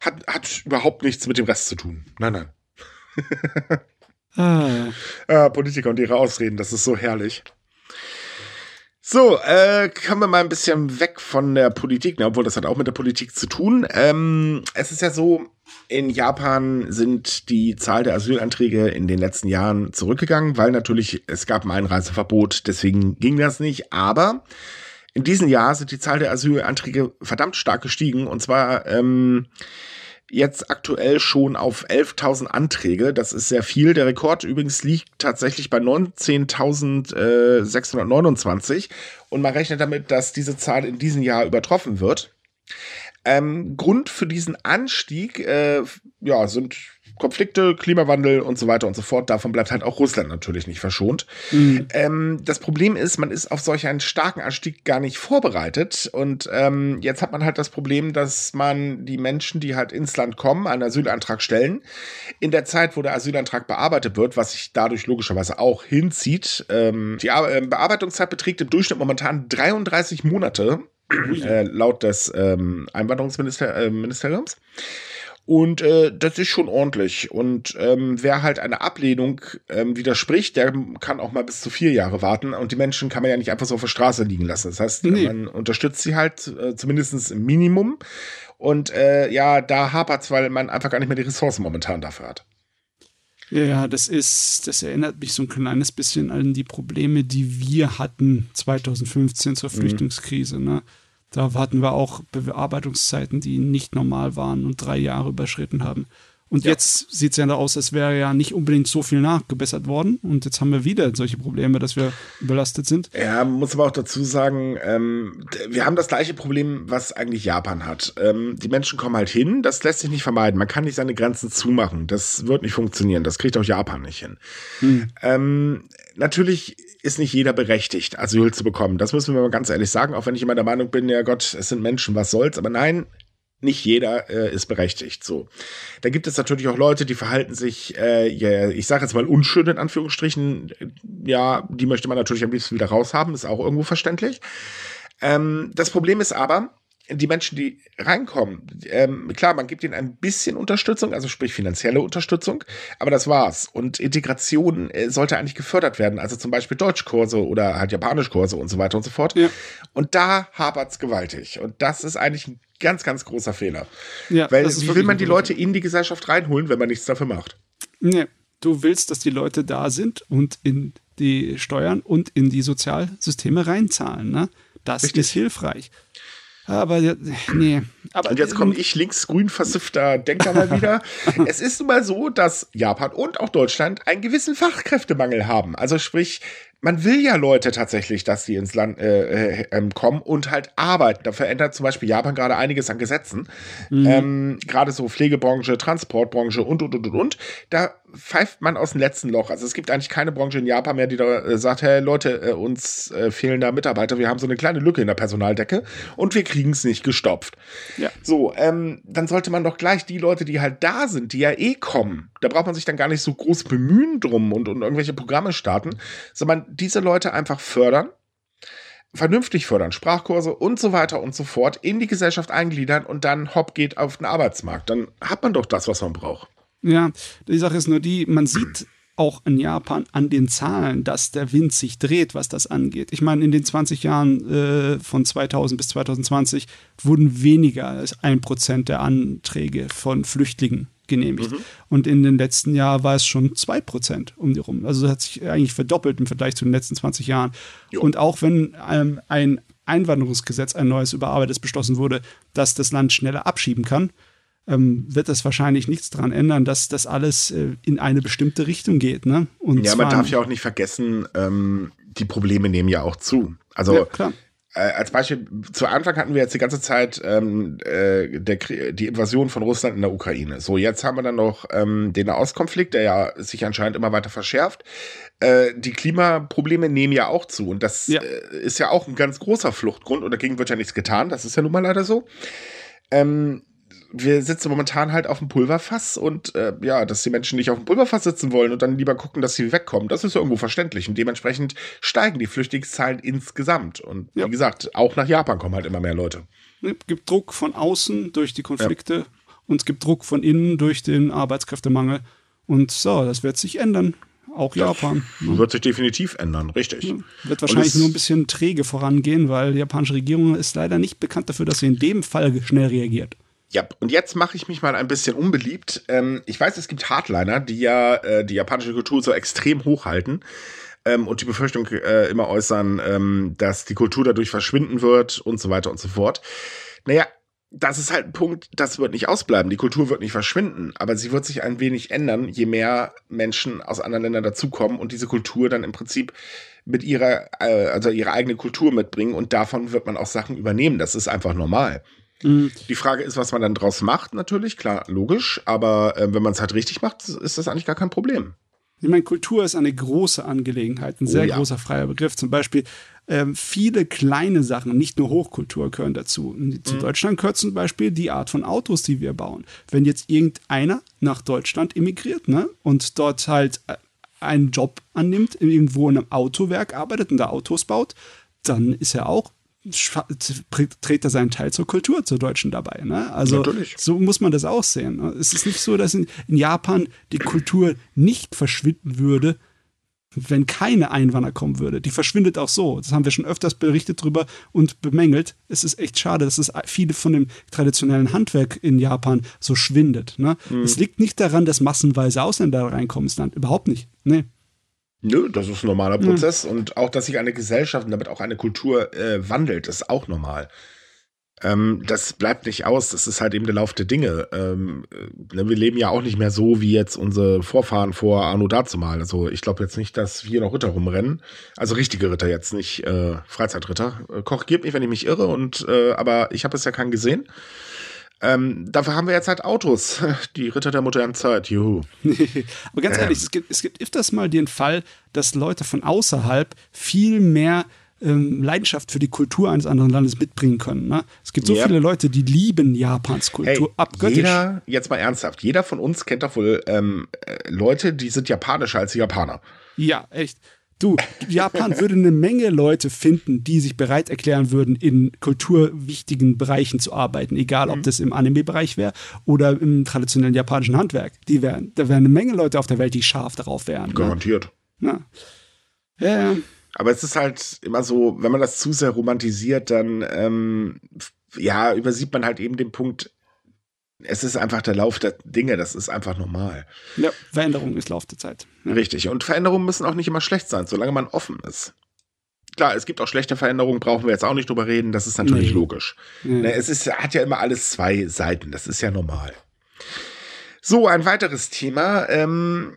Hat, hat überhaupt nichts mit dem Rest zu tun. Nein, nein. [laughs] ah. ah, Politiker und ihre Ausreden, das ist so herrlich. So, äh, kommen wir mal ein bisschen weg von der Politik, ne, obwohl das hat auch mit der Politik zu tun. Ähm, es ist ja so, in Japan sind die Zahl der Asylanträge in den letzten Jahren zurückgegangen, weil natürlich es gab ein Einreiseverbot, deswegen ging das nicht. Aber in diesem Jahr sind die Zahl der Asylanträge verdammt stark gestiegen und zwar ähm, jetzt aktuell schon auf 11.000 Anträge. Das ist sehr viel. Der Rekord übrigens liegt tatsächlich bei 19.629 und man rechnet damit, dass diese Zahl in diesem Jahr übertroffen wird. Ähm, Grund für diesen Anstieg äh, ja, sind Konflikte, Klimawandel und so weiter und so fort. Davon bleibt halt auch Russland natürlich nicht verschont. Mhm. Ähm, das Problem ist, man ist auf solch einen starken Anstieg gar nicht vorbereitet. Und ähm, jetzt hat man halt das Problem, dass man die Menschen, die halt ins Land kommen, einen Asylantrag stellen, in der Zeit, wo der Asylantrag bearbeitet wird, was sich dadurch logischerweise auch hinzieht. Ähm, die äh, Bearbeitungszeit beträgt im Durchschnitt momentan 33 Monate, äh, laut des ähm, Einwanderungsministeriums. Und äh, das ist schon ordentlich. Und ähm, wer halt eine Ablehnung ähm, widerspricht, der kann auch mal bis zu vier Jahre warten. Und die Menschen kann man ja nicht einfach so auf der Straße liegen lassen. Das heißt, nee. man unterstützt sie halt äh, zumindest im Minimum. Und äh, ja, da hapert es, weil man einfach gar nicht mehr die Ressourcen momentan dafür hat. Ja, das ist, das erinnert mich so ein kleines bisschen an die Probleme, die wir hatten 2015 zur mhm. Flüchtlingskrise. Ne? Da hatten wir auch Bearbeitungszeiten, die nicht normal waren und drei Jahre überschritten haben. Und ja. jetzt sieht es ja aus, als wäre ja nicht unbedingt so viel nachgebessert worden. Und jetzt haben wir wieder solche Probleme, dass wir überlastet sind. Ja, muss aber auch dazu sagen, ähm, wir haben das gleiche Problem, was eigentlich Japan hat. Ähm, die Menschen kommen halt hin, das lässt sich nicht vermeiden. Man kann nicht seine Grenzen zumachen. Das wird nicht funktionieren. Das kriegt auch Japan nicht hin. Hm. Ähm, natürlich ist nicht jeder berechtigt, Asyl zu bekommen. Das müssen wir mal ganz ehrlich sagen, auch wenn ich immer der Meinung bin, ja Gott, es sind Menschen, was soll's. Aber nein, nicht jeder äh, ist berechtigt. So, da gibt es natürlich auch Leute, die verhalten sich, äh, ja, ich sage jetzt mal unschön in Anführungsstrichen. Ja, die möchte man natürlich am liebsten wieder raushaben, ist auch irgendwo verständlich. Ähm, das Problem ist aber, die Menschen, die reinkommen, ähm, klar, man gibt ihnen ein bisschen Unterstützung, also sprich finanzielle Unterstützung, aber das war's. Und Integration äh, sollte eigentlich gefördert werden, also zum Beispiel Deutschkurse oder halt Japanischkurse und so weiter und so fort. Ja. Und da hapert's gewaltig. Und das ist eigentlich ein ganz, ganz großer Fehler. Ja, Weil wie will man die Leute in die Gesellschaft reinholen, wenn man nichts dafür macht? Nee. Du willst, dass die Leute da sind und in die Steuern und in die Sozialsysteme reinzahlen. Ne? Das Richtig. ist hilfreich. Aber nee. Aber, und jetzt komme ich linksgrün versiffter Denker mal [laughs] wieder. es ist nun mal so, dass Japan und auch Deutschland einen gewissen Fachkräftemangel haben. Also sprich, man will ja Leute tatsächlich, dass sie ins Land äh, äh, ähm, kommen und halt arbeiten. Da verändert zum Beispiel Japan gerade einiges an Gesetzen. Mhm. Ähm, gerade so Pflegebranche, Transportbranche und, und, und, und, und. Da pfeift man aus dem letzten Loch. Also es gibt eigentlich keine Branche in Japan mehr, die da äh, sagt, hey Leute, äh, uns äh, fehlen da Mitarbeiter, wir haben so eine kleine Lücke in der Personaldecke und wir kriegen es nicht gestopft. Ja. So, ähm, dann sollte man doch gleich die Leute, die halt da sind, die ja eh kommen, da braucht man sich dann gar nicht so groß bemühen drum und, und irgendwelche Programme starten, sondern diese Leute einfach fördern vernünftig fördern, Sprachkurse und so weiter und so fort in die Gesellschaft eingliedern und dann hopp geht auf den Arbeitsmarkt. Dann hat man doch das, was man braucht. Ja, die Sache ist nur die, man sieht auch in Japan an den Zahlen, dass der Wind sich dreht, was das angeht. Ich meine, in den 20 Jahren äh, von 2000 bis 2020 wurden weniger als ein Prozent der Anträge von Flüchtlingen genehmigt. Mhm. Und in den letzten Jahren war es schon zwei Prozent um die rum. Also hat sich eigentlich verdoppelt im Vergleich zu den letzten 20 Jahren. Jo. Und auch wenn ähm, ein Einwanderungsgesetz, ein neues überarbeitetes beschlossen wurde, dass das Land schneller abschieben kann, ähm, wird das wahrscheinlich nichts daran ändern, dass das alles äh, in eine bestimmte Richtung geht. Ne? Und ja, man darf ja auch nicht vergessen, ähm, die Probleme nehmen ja auch zu. Also ja, klar. Als Beispiel, zu Anfang hatten wir jetzt die ganze Zeit ähm, äh, der, die Invasion von Russland in der Ukraine. So, jetzt haben wir dann noch ähm, den Nahostkonflikt, der ja sich anscheinend immer weiter verschärft. Äh, die Klimaprobleme nehmen ja auch zu. Und das ja. Äh, ist ja auch ein ganz großer Fluchtgrund. Und dagegen wird ja nichts getan. Das ist ja nun mal leider so. Ähm, wir sitzen momentan halt auf dem Pulverfass und äh, ja, dass die Menschen nicht auf dem Pulverfass sitzen wollen und dann lieber gucken, dass sie wegkommen, das ist ja irgendwo verständlich. Und dementsprechend steigen die Flüchtlingszahlen insgesamt. Und ja. wie gesagt, auch nach Japan kommen halt immer mehr Leute. Es gibt Druck von außen durch die Konflikte ja. und es gibt Druck von innen durch den Arbeitskräftemangel. Und so, das wird sich ändern. Auch das Japan. Ne? Wird sich definitiv ändern, richtig. Ja, wird wahrscheinlich nur ein bisschen träge vorangehen, weil die japanische Regierung ist leider nicht bekannt dafür, dass sie in dem Fall schnell reagiert. Ja, und jetzt mache ich mich mal ein bisschen unbeliebt. Ähm, ich weiß, es gibt Hardliner, die ja äh, die japanische Kultur so extrem hochhalten ähm, und die Befürchtung äh, immer äußern, ähm, dass die Kultur dadurch verschwinden wird und so weiter und so fort. Naja, das ist halt ein Punkt, das wird nicht ausbleiben. Die Kultur wird nicht verschwinden, aber sie wird sich ein wenig ändern, je mehr Menschen aus anderen Ländern dazukommen und diese Kultur dann im Prinzip mit ihrer, äh, also ihre eigene Kultur mitbringen und davon wird man auch Sachen übernehmen. Das ist einfach normal. Mhm. Die Frage ist, was man dann draus macht, natürlich, klar, logisch, aber äh, wenn man es halt richtig macht, ist das eigentlich gar kein Problem. Ich meine, Kultur ist eine große Angelegenheit, ein sehr oh, ja. großer freier Begriff. Zum Beispiel ähm, viele kleine Sachen, nicht nur Hochkultur gehören dazu. Zu mhm. Deutschland gehört zum Beispiel die Art von Autos, die wir bauen. Wenn jetzt irgendeiner nach Deutschland emigriert ne, und dort halt äh, einen Job annimmt, irgendwo in einem Autowerk arbeitet und da Autos baut, dann ist er auch trägt er seinen Teil zur Kultur zur Deutschen dabei. Ne? Also Natürlich. so muss man das auch sehen. Es ist nicht so, dass in, in, Japan die Kultur nicht verschwinden würde, wenn keine Einwanderer kommen würde. Die verschwindet auch so. Das haben wir schon öfters berichtet drüber und bemängelt. Es ist echt schade, dass es viele von dem traditionellen Handwerk in Japan so schwindet. Ne? Mhm. Es liegt nicht daran, dass massenweise Ausländer reinkommen ins Land. Überhaupt nicht. Nee. Nö, das ist ein normaler Prozess. Mhm. Und auch, dass sich eine Gesellschaft und damit auch eine Kultur äh, wandelt, ist auch normal. Ähm, das bleibt nicht aus, das ist halt eben der Lauf der Dinge. Ähm, äh, ne, wir leben ja auch nicht mehr so wie jetzt unsere Vorfahren vor Arno dazumal. Also ich glaube jetzt nicht, dass wir noch Ritter rumrennen. Also richtige Ritter jetzt, nicht äh, Freizeitritter. Äh, korrigiert mich, wenn ich mich irre, und äh, aber ich habe es ja keinen gesehen. Ähm, dafür haben wir jetzt halt Autos, [laughs] die Ritter der modernen Zeit, juhu. [laughs] Aber ganz ehrlich, ähm. es gibt, es gibt öfters mal den Fall, dass Leute von außerhalb viel mehr ähm, Leidenschaft für die Kultur eines anderen Landes mitbringen können. Ne? Es gibt so yep. viele Leute, die lieben Japans Kultur hey, abgöttisch. Jeder, jetzt mal ernsthaft, jeder von uns kennt doch wohl ähm, äh, Leute, die sind japanischer als die Japaner. Ja, echt. Du, Japan würde eine Menge Leute finden, die sich bereit erklären würden, in kulturwichtigen Bereichen zu arbeiten, egal ob mhm. das im Anime-Bereich wäre oder im traditionellen japanischen Handwerk. Die wären, da wären eine Menge Leute auf der Welt, die scharf darauf wären. Ne? Garantiert. Ne? Ja. Aber es ist halt immer so, wenn man das zu sehr romantisiert, dann ähm, ja, übersieht man halt eben den Punkt, es ist einfach der Lauf der Dinge, das ist einfach normal. Ja, Veränderung ist Lauf der Zeit. Ja. Richtig. Und Veränderungen müssen auch nicht immer schlecht sein, solange man offen ist. Klar, es gibt auch schlechte Veränderungen, brauchen wir jetzt auch nicht drüber reden, das ist natürlich nee. logisch. Ja. Ne, es ist, hat ja immer alles zwei Seiten, das ist ja normal. So, ein weiteres Thema. Ähm,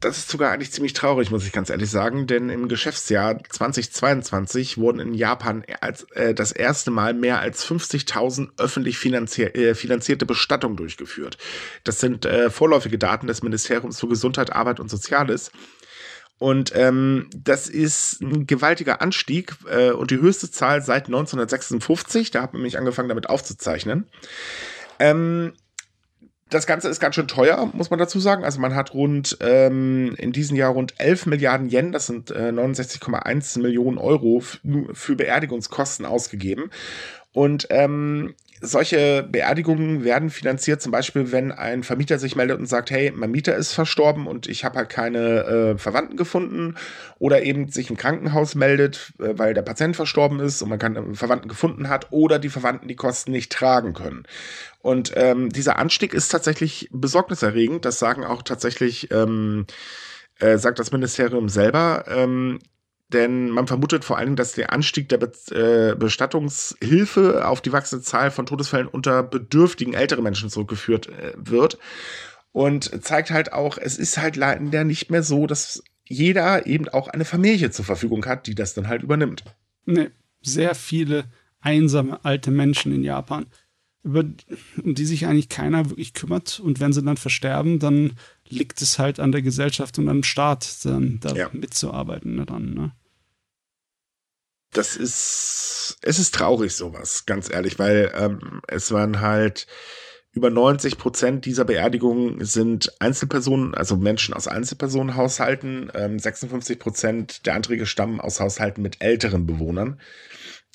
das ist sogar eigentlich ziemlich traurig, muss ich ganz ehrlich sagen, denn im Geschäftsjahr 2022 wurden in Japan als, äh, das erste Mal mehr als 50.000 öffentlich finanzier äh, finanzierte Bestattungen durchgeführt. Das sind äh, vorläufige Daten des Ministeriums für Gesundheit, Arbeit und Soziales. Und ähm, das ist ein gewaltiger Anstieg äh, und die höchste Zahl seit 1956. Da hat man mich angefangen, damit aufzuzeichnen. Ähm, das Ganze ist ganz schön teuer, muss man dazu sagen. Also man hat rund ähm, in diesem Jahr rund 11 Milliarden Yen, das sind äh, 69,1 Millionen Euro für Beerdigungskosten ausgegeben. Und ähm, solche Beerdigungen werden finanziert, zum Beispiel, wenn ein Vermieter sich meldet und sagt, hey, mein Mieter ist verstorben und ich habe halt keine äh, Verwandten gefunden oder eben sich im Krankenhaus meldet, äh, weil der Patient verstorben ist und man keinen Verwandten gefunden hat oder die Verwandten die Kosten nicht tragen können. Und ähm, dieser Anstieg ist tatsächlich besorgniserregend. Das sagen auch tatsächlich, ähm, äh, sagt das Ministerium selber. Ähm, denn man vermutet vor Dingen, dass der Anstieg der Be äh, Bestattungshilfe auf die wachsende Zahl von Todesfällen unter bedürftigen älteren Menschen zurückgeführt äh, wird. Und zeigt halt auch, es ist halt leider nicht mehr so, dass jeder eben auch eine Familie zur Verfügung hat, die das dann halt übernimmt. Nee, sehr viele einsame alte Menschen in Japan, über um die sich eigentlich keiner wirklich kümmert. Und wenn sie dann versterben, dann liegt es halt an der Gesellschaft und am Staat, dann da ja. mitzuarbeiten daran. Ne? Das ist, es ist traurig sowas, ganz ehrlich, weil ähm, es waren halt über 90 Prozent dieser Beerdigungen sind Einzelpersonen, also Menschen aus Einzelpersonenhaushalten. Ähm, 56 Prozent der Anträge stammen aus Haushalten mit älteren Bewohnern.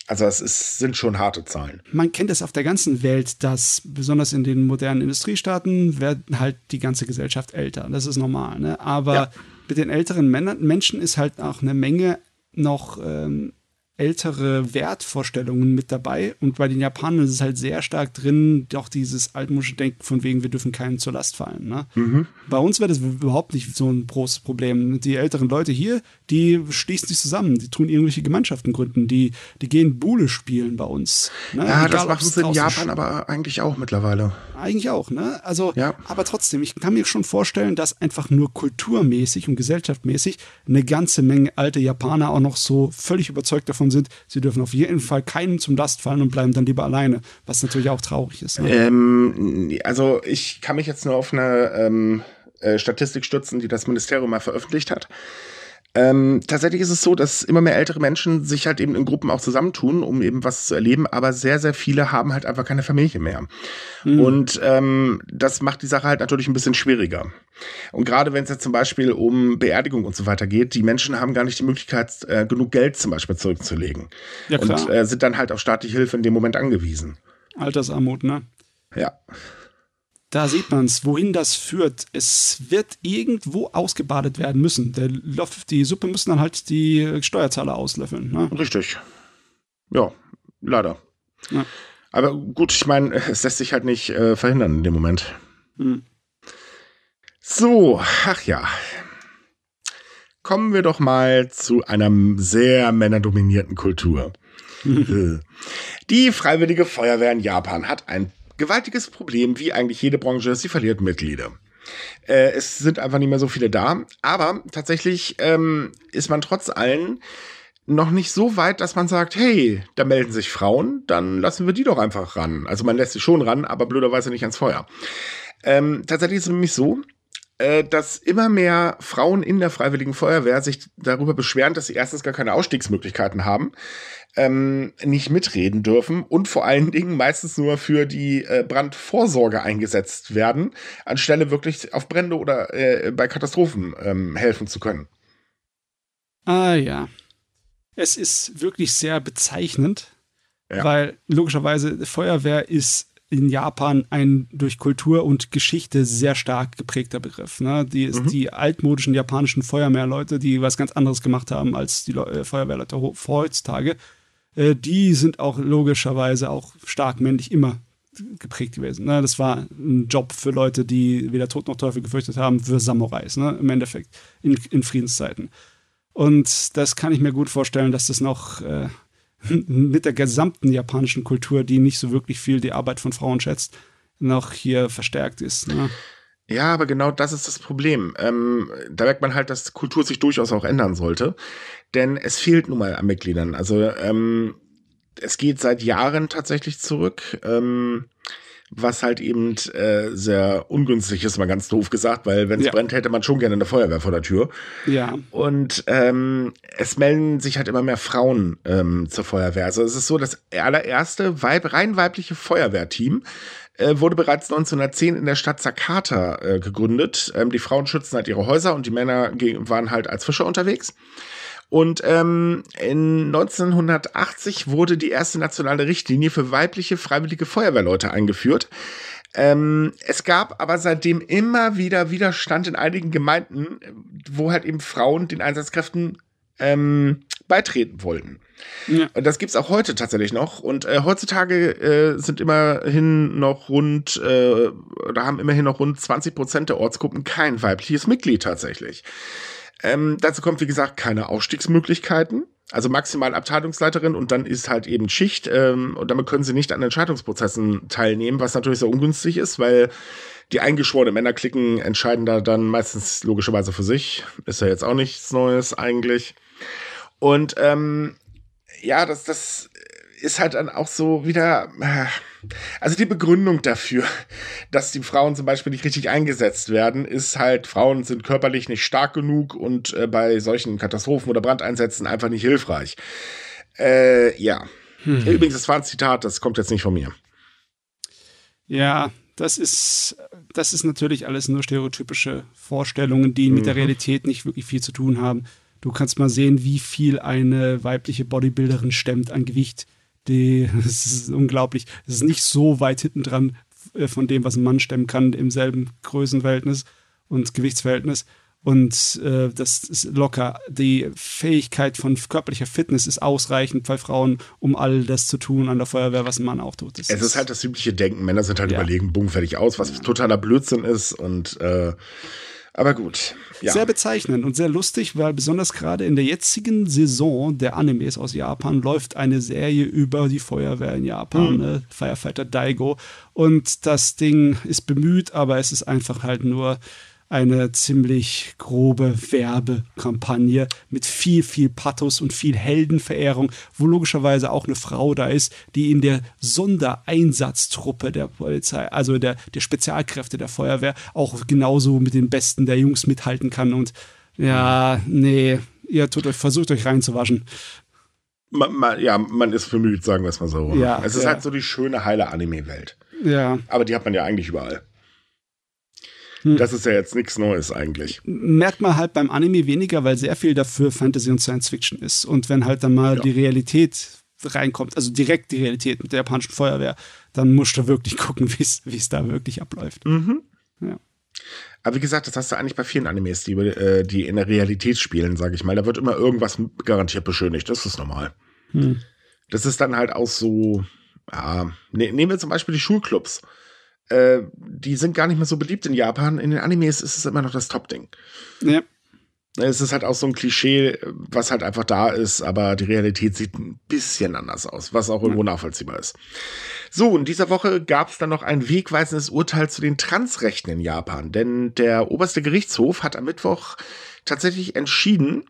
Also es ist, sind schon harte Zahlen. Man kennt es auf der ganzen Welt, dass besonders in den modernen Industriestaaten werden halt die ganze Gesellschaft älter. Das ist normal. Ne? Aber ja. mit den älteren Männern, Menschen ist halt auch eine Menge noch ähm, ältere Wertvorstellungen mit dabei. Und bei den Japanern ist es halt sehr stark drin, doch dieses altmodische Denken von wegen, wir dürfen keinen zur Last fallen. Ne? Mhm. Bei uns wäre das überhaupt nicht so ein großes Problem. Die älteren Leute hier, die schließen sich zusammen, die tun irgendwelche Gemeinschaften gründen, die, die gehen Buhle spielen bei uns. Ne? Ja, Egal, das machen sie in Japan aber eigentlich auch mittlerweile. Eigentlich auch, ne? Also, ja. aber trotzdem, ich kann mir schon vorstellen, dass einfach nur kulturmäßig und gesellschaftmäßig eine ganze Menge alte Japaner auch noch so völlig überzeugt davon sind, sie dürfen auf jeden Fall keinen zum Last fallen und bleiben dann lieber alleine, was natürlich auch traurig ist. Ne? Ähm, also ich kann mich jetzt nur auf eine ähm, äh, Statistik stützen, die das Ministerium mal veröffentlicht hat. Ähm, tatsächlich ist es so, dass immer mehr ältere Menschen sich halt eben in Gruppen auch zusammentun, um eben was zu erleben, aber sehr, sehr viele haben halt einfach keine Familie mehr. Mhm. Und ähm, das macht die Sache halt natürlich ein bisschen schwieriger. Und gerade wenn es jetzt zum Beispiel um Beerdigung und so weiter geht, die Menschen haben gar nicht die Möglichkeit, äh, genug Geld zum Beispiel zurückzulegen. Ja, klar. Und äh, sind dann halt auf staatliche Hilfe in dem Moment angewiesen. Altersarmut, ne? Ja. Da sieht man es, wohin das führt. Es wird irgendwo ausgebadet werden müssen. Der, die Suppe müssen dann halt die Steuerzahler auslöffeln. Ne? Richtig. Ja, leider. Ja. Aber gut, ich meine, es lässt sich halt nicht äh, verhindern in dem Moment. Hm. So, ach ja. Kommen wir doch mal zu einer sehr männerdominierten Kultur. [laughs] Äh. Die Freiwillige Feuerwehr in Japan hat ein gewaltiges Problem, wie eigentlich jede Branche, sie verliert Mitglieder. Äh, es sind einfach nicht mehr so viele da, aber tatsächlich ähm, ist man trotz allem noch nicht so weit, dass man sagt, hey, da melden sich Frauen, dann lassen wir die doch einfach ran. Also man lässt sie schon ran, aber blöderweise nicht ans Feuer. Ähm, tatsächlich ist es nämlich so, dass immer mehr Frauen in der Freiwilligen Feuerwehr sich darüber beschweren, dass sie erstens gar keine Ausstiegsmöglichkeiten haben, ähm, nicht mitreden dürfen und vor allen Dingen meistens nur für die äh, Brandvorsorge eingesetzt werden, anstelle wirklich auf Brände oder äh, bei Katastrophen ähm, helfen zu können. Ah ja. Es ist wirklich sehr bezeichnend, ja. weil logischerweise Feuerwehr ist in Japan ein durch Kultur und Geschichte sehr stark geprägter Begriff. Ne? Die, mhm. die altmodischen japanischen Feuerwehrleute, die was ganz anderes gemacht haben als die Le äh, Feuerwehrleute heutzutage, äh, die sind auch logischerweise auch stark männlich immer geprägt gewesen. Ne? Das war ein Job für Leute, die weder Tod noch Teufel gefürchtet haben, für Samurais, ne? im Endeffekt, in, in Friedenszeiten. Und das kann ich mir gut vorstellen, dass das noch äh, [laughs] mit der gesamten japanischen Kultur, die nicht so wirklich viel die Arbeit von Frauen schätzt, noch hier verstärkt ist. Ne? Ja, aber genau das ist das Problem. Ähm, da merkt man halt, dass Kultur sich durchaus auch ändern sollte. Denn es fehlt nun mal an Mitgliedern. Also ähm, es geht seit Jahren tatsächlich zurück. Ähm, was halt eben äh, sehr ungünstig ist, mal ganz doof gesagt, weil wenn es ja. brennt, hätte man schon gerne eine Feuerwehr vor der Tür. Ja. Und ähm, es melden sich halt immer mehr Frauen ähm, zur Feuerwehr. Also es ist so, das allererste Weib rein weibliche Feuerwehrteam äh, wurde bereits 1910 in der Stadt Sakata äh, gegründet. Ähm, die Frauen schützen halt ihre Häuser und die Männer waren halt als Fischer unterwegs. Und ähm, in 1980 wurde die erste nationale Richtlinie für weibliche freiwillige Feuerwehrleute eingeführt. Ähm, es gab aber seitdem immer wieder Widerstand in einigen Gemeinden, wo halt eben Frauen den Einsatzkräften ähm, beitreten wollten. Ja. Und das gibt's auch heute tatsächlich noch. Und äh, heutzutage äh, sind immerhin noch rund, äh, oder haben immerhin noch rund 20 Prozent der Ortsgruppen kein weibliches Mitglied tatsächlich. Ähm, dazu kommt, wie gesagt, keine Aufstiegsmöglichkeiten. Also maximal Abteilungsleiterin und dann ist halt eben Schicht ähm, und damit können sie nicht an Entscheidungsprozessen teilnehmen, was natürlich sehr ungünstig ist, weil die eingeschworenen Männerklicken entscheiden da dann meistens logischerweise für sich. Ist ja jetzt auch nichts Neues eigentlich. Und ähm, ja, das, das ist halt dann auch so wieder. Äh, also die Begründung dafür, dass die Frauen zum Beispiel nicht richtig eingesetzt werden, ist halt, Frauen sind körperlich nicht stark genug und äh, bei solchen Katastrophen oder Brandeinsätzen einfach nicht hilfreich. Äh, ja. Hm. Übrigens, das war ein Zitat, das kommt jetzt nicht von mir. Ja, das ist, das ist natürlich alles nur stereotypische Vorstellungen, die mit der Mhm. Realität nicht wirklich viel zu tun haben. Du kannst mal sehen, wie viel eine weibliche Bodybuilderin stemmt an Gewicht. Die, das [laughs] ist unglaublich. Das ist nicht so weit hinten dran äh, von dem, was ein Mann stemmen kann im selben Größenverhältnis und Gewichtsverhältnis. Und äh, das ist locker. Die Fähigkeit von körperlicher Fitness ist ausreichend bei Frauen, um all das zu tun an der Feuerwehr, was ein Mann auch tut. Das Es ist halt das übliche Denken. Männer sind halt Ja. überlegen, bumm, fertig aus, was totaler Blödsinn ist. Und äh, aber gut. Ja. Sehr bezeichnend und sehr lustig, weil besonders gerade in der jetzigen Saison der Animes aus Japan läuft eine Serie über die Feuerwehr in Japan, ne? Firefighter Daigo. Und das Ding ist bemüht, aber es ist einfach halt nur eine ziemlich grobe Werbekampagne mit viel, viel Pathos und viel Heldenverehrung, wo logischerweise auch eine Frau da ist, die in der Sondereinsatztruppe der Polizei, also der, der Spezialkräfte der Feuerwehr, auch genauso mit den Besten der Jungs mithalten kann. Und ja, nee, ihr tut euch, versucht euch reinzuwaschen. Man, man, ja, man ist bemüht, sagen wir es mal so. Ja, es ist ja. halt so die schöne, heile Anime-Welt. Ja, Aber die hat man ja eigentlich überall. Hm. Das ist ja jetzt nichts Neues eigentlich. merkt man halt beim Anime weniger, weil sehr viel dafür Fantasy und Science Fiction ist. Und wenn halt dann mal Ja. die Realität reinkommt, also direkt die Realität mit der japanischen Feuerwehr, dann musst du wirklich [laughs] gucken, wie es da wirklich abläuft. Mhm. Ja. Aber wie gesagt, das hast du eigentlich bei vielen Animes, die, äh, die in der Realität spielen, sage ich mal. Da wird immer irgendwas garantiert beschönigt. Das ist normal. Hm. Das ist dann halt auch so, ja, ne, nehmen wir zum Beispiel die Schulclubs. Äh, die sind gar nicht mehr so beliebt in Japan. In den Animes ist es immer noch das Top-Ding. Ja. Es ist halt auch so ein Klischee, was halt einfach da ist, aber die Realität sieht ein bisschen anders aus, was auch irgendwo nachvollziehbar ist. So, in dieser Woche gab es dann noch ein wegweisendes Urteil zu den Transrechten in Japan, denn der oberste Gerichtshof hat am Mittwoch tatsächlich entschieden,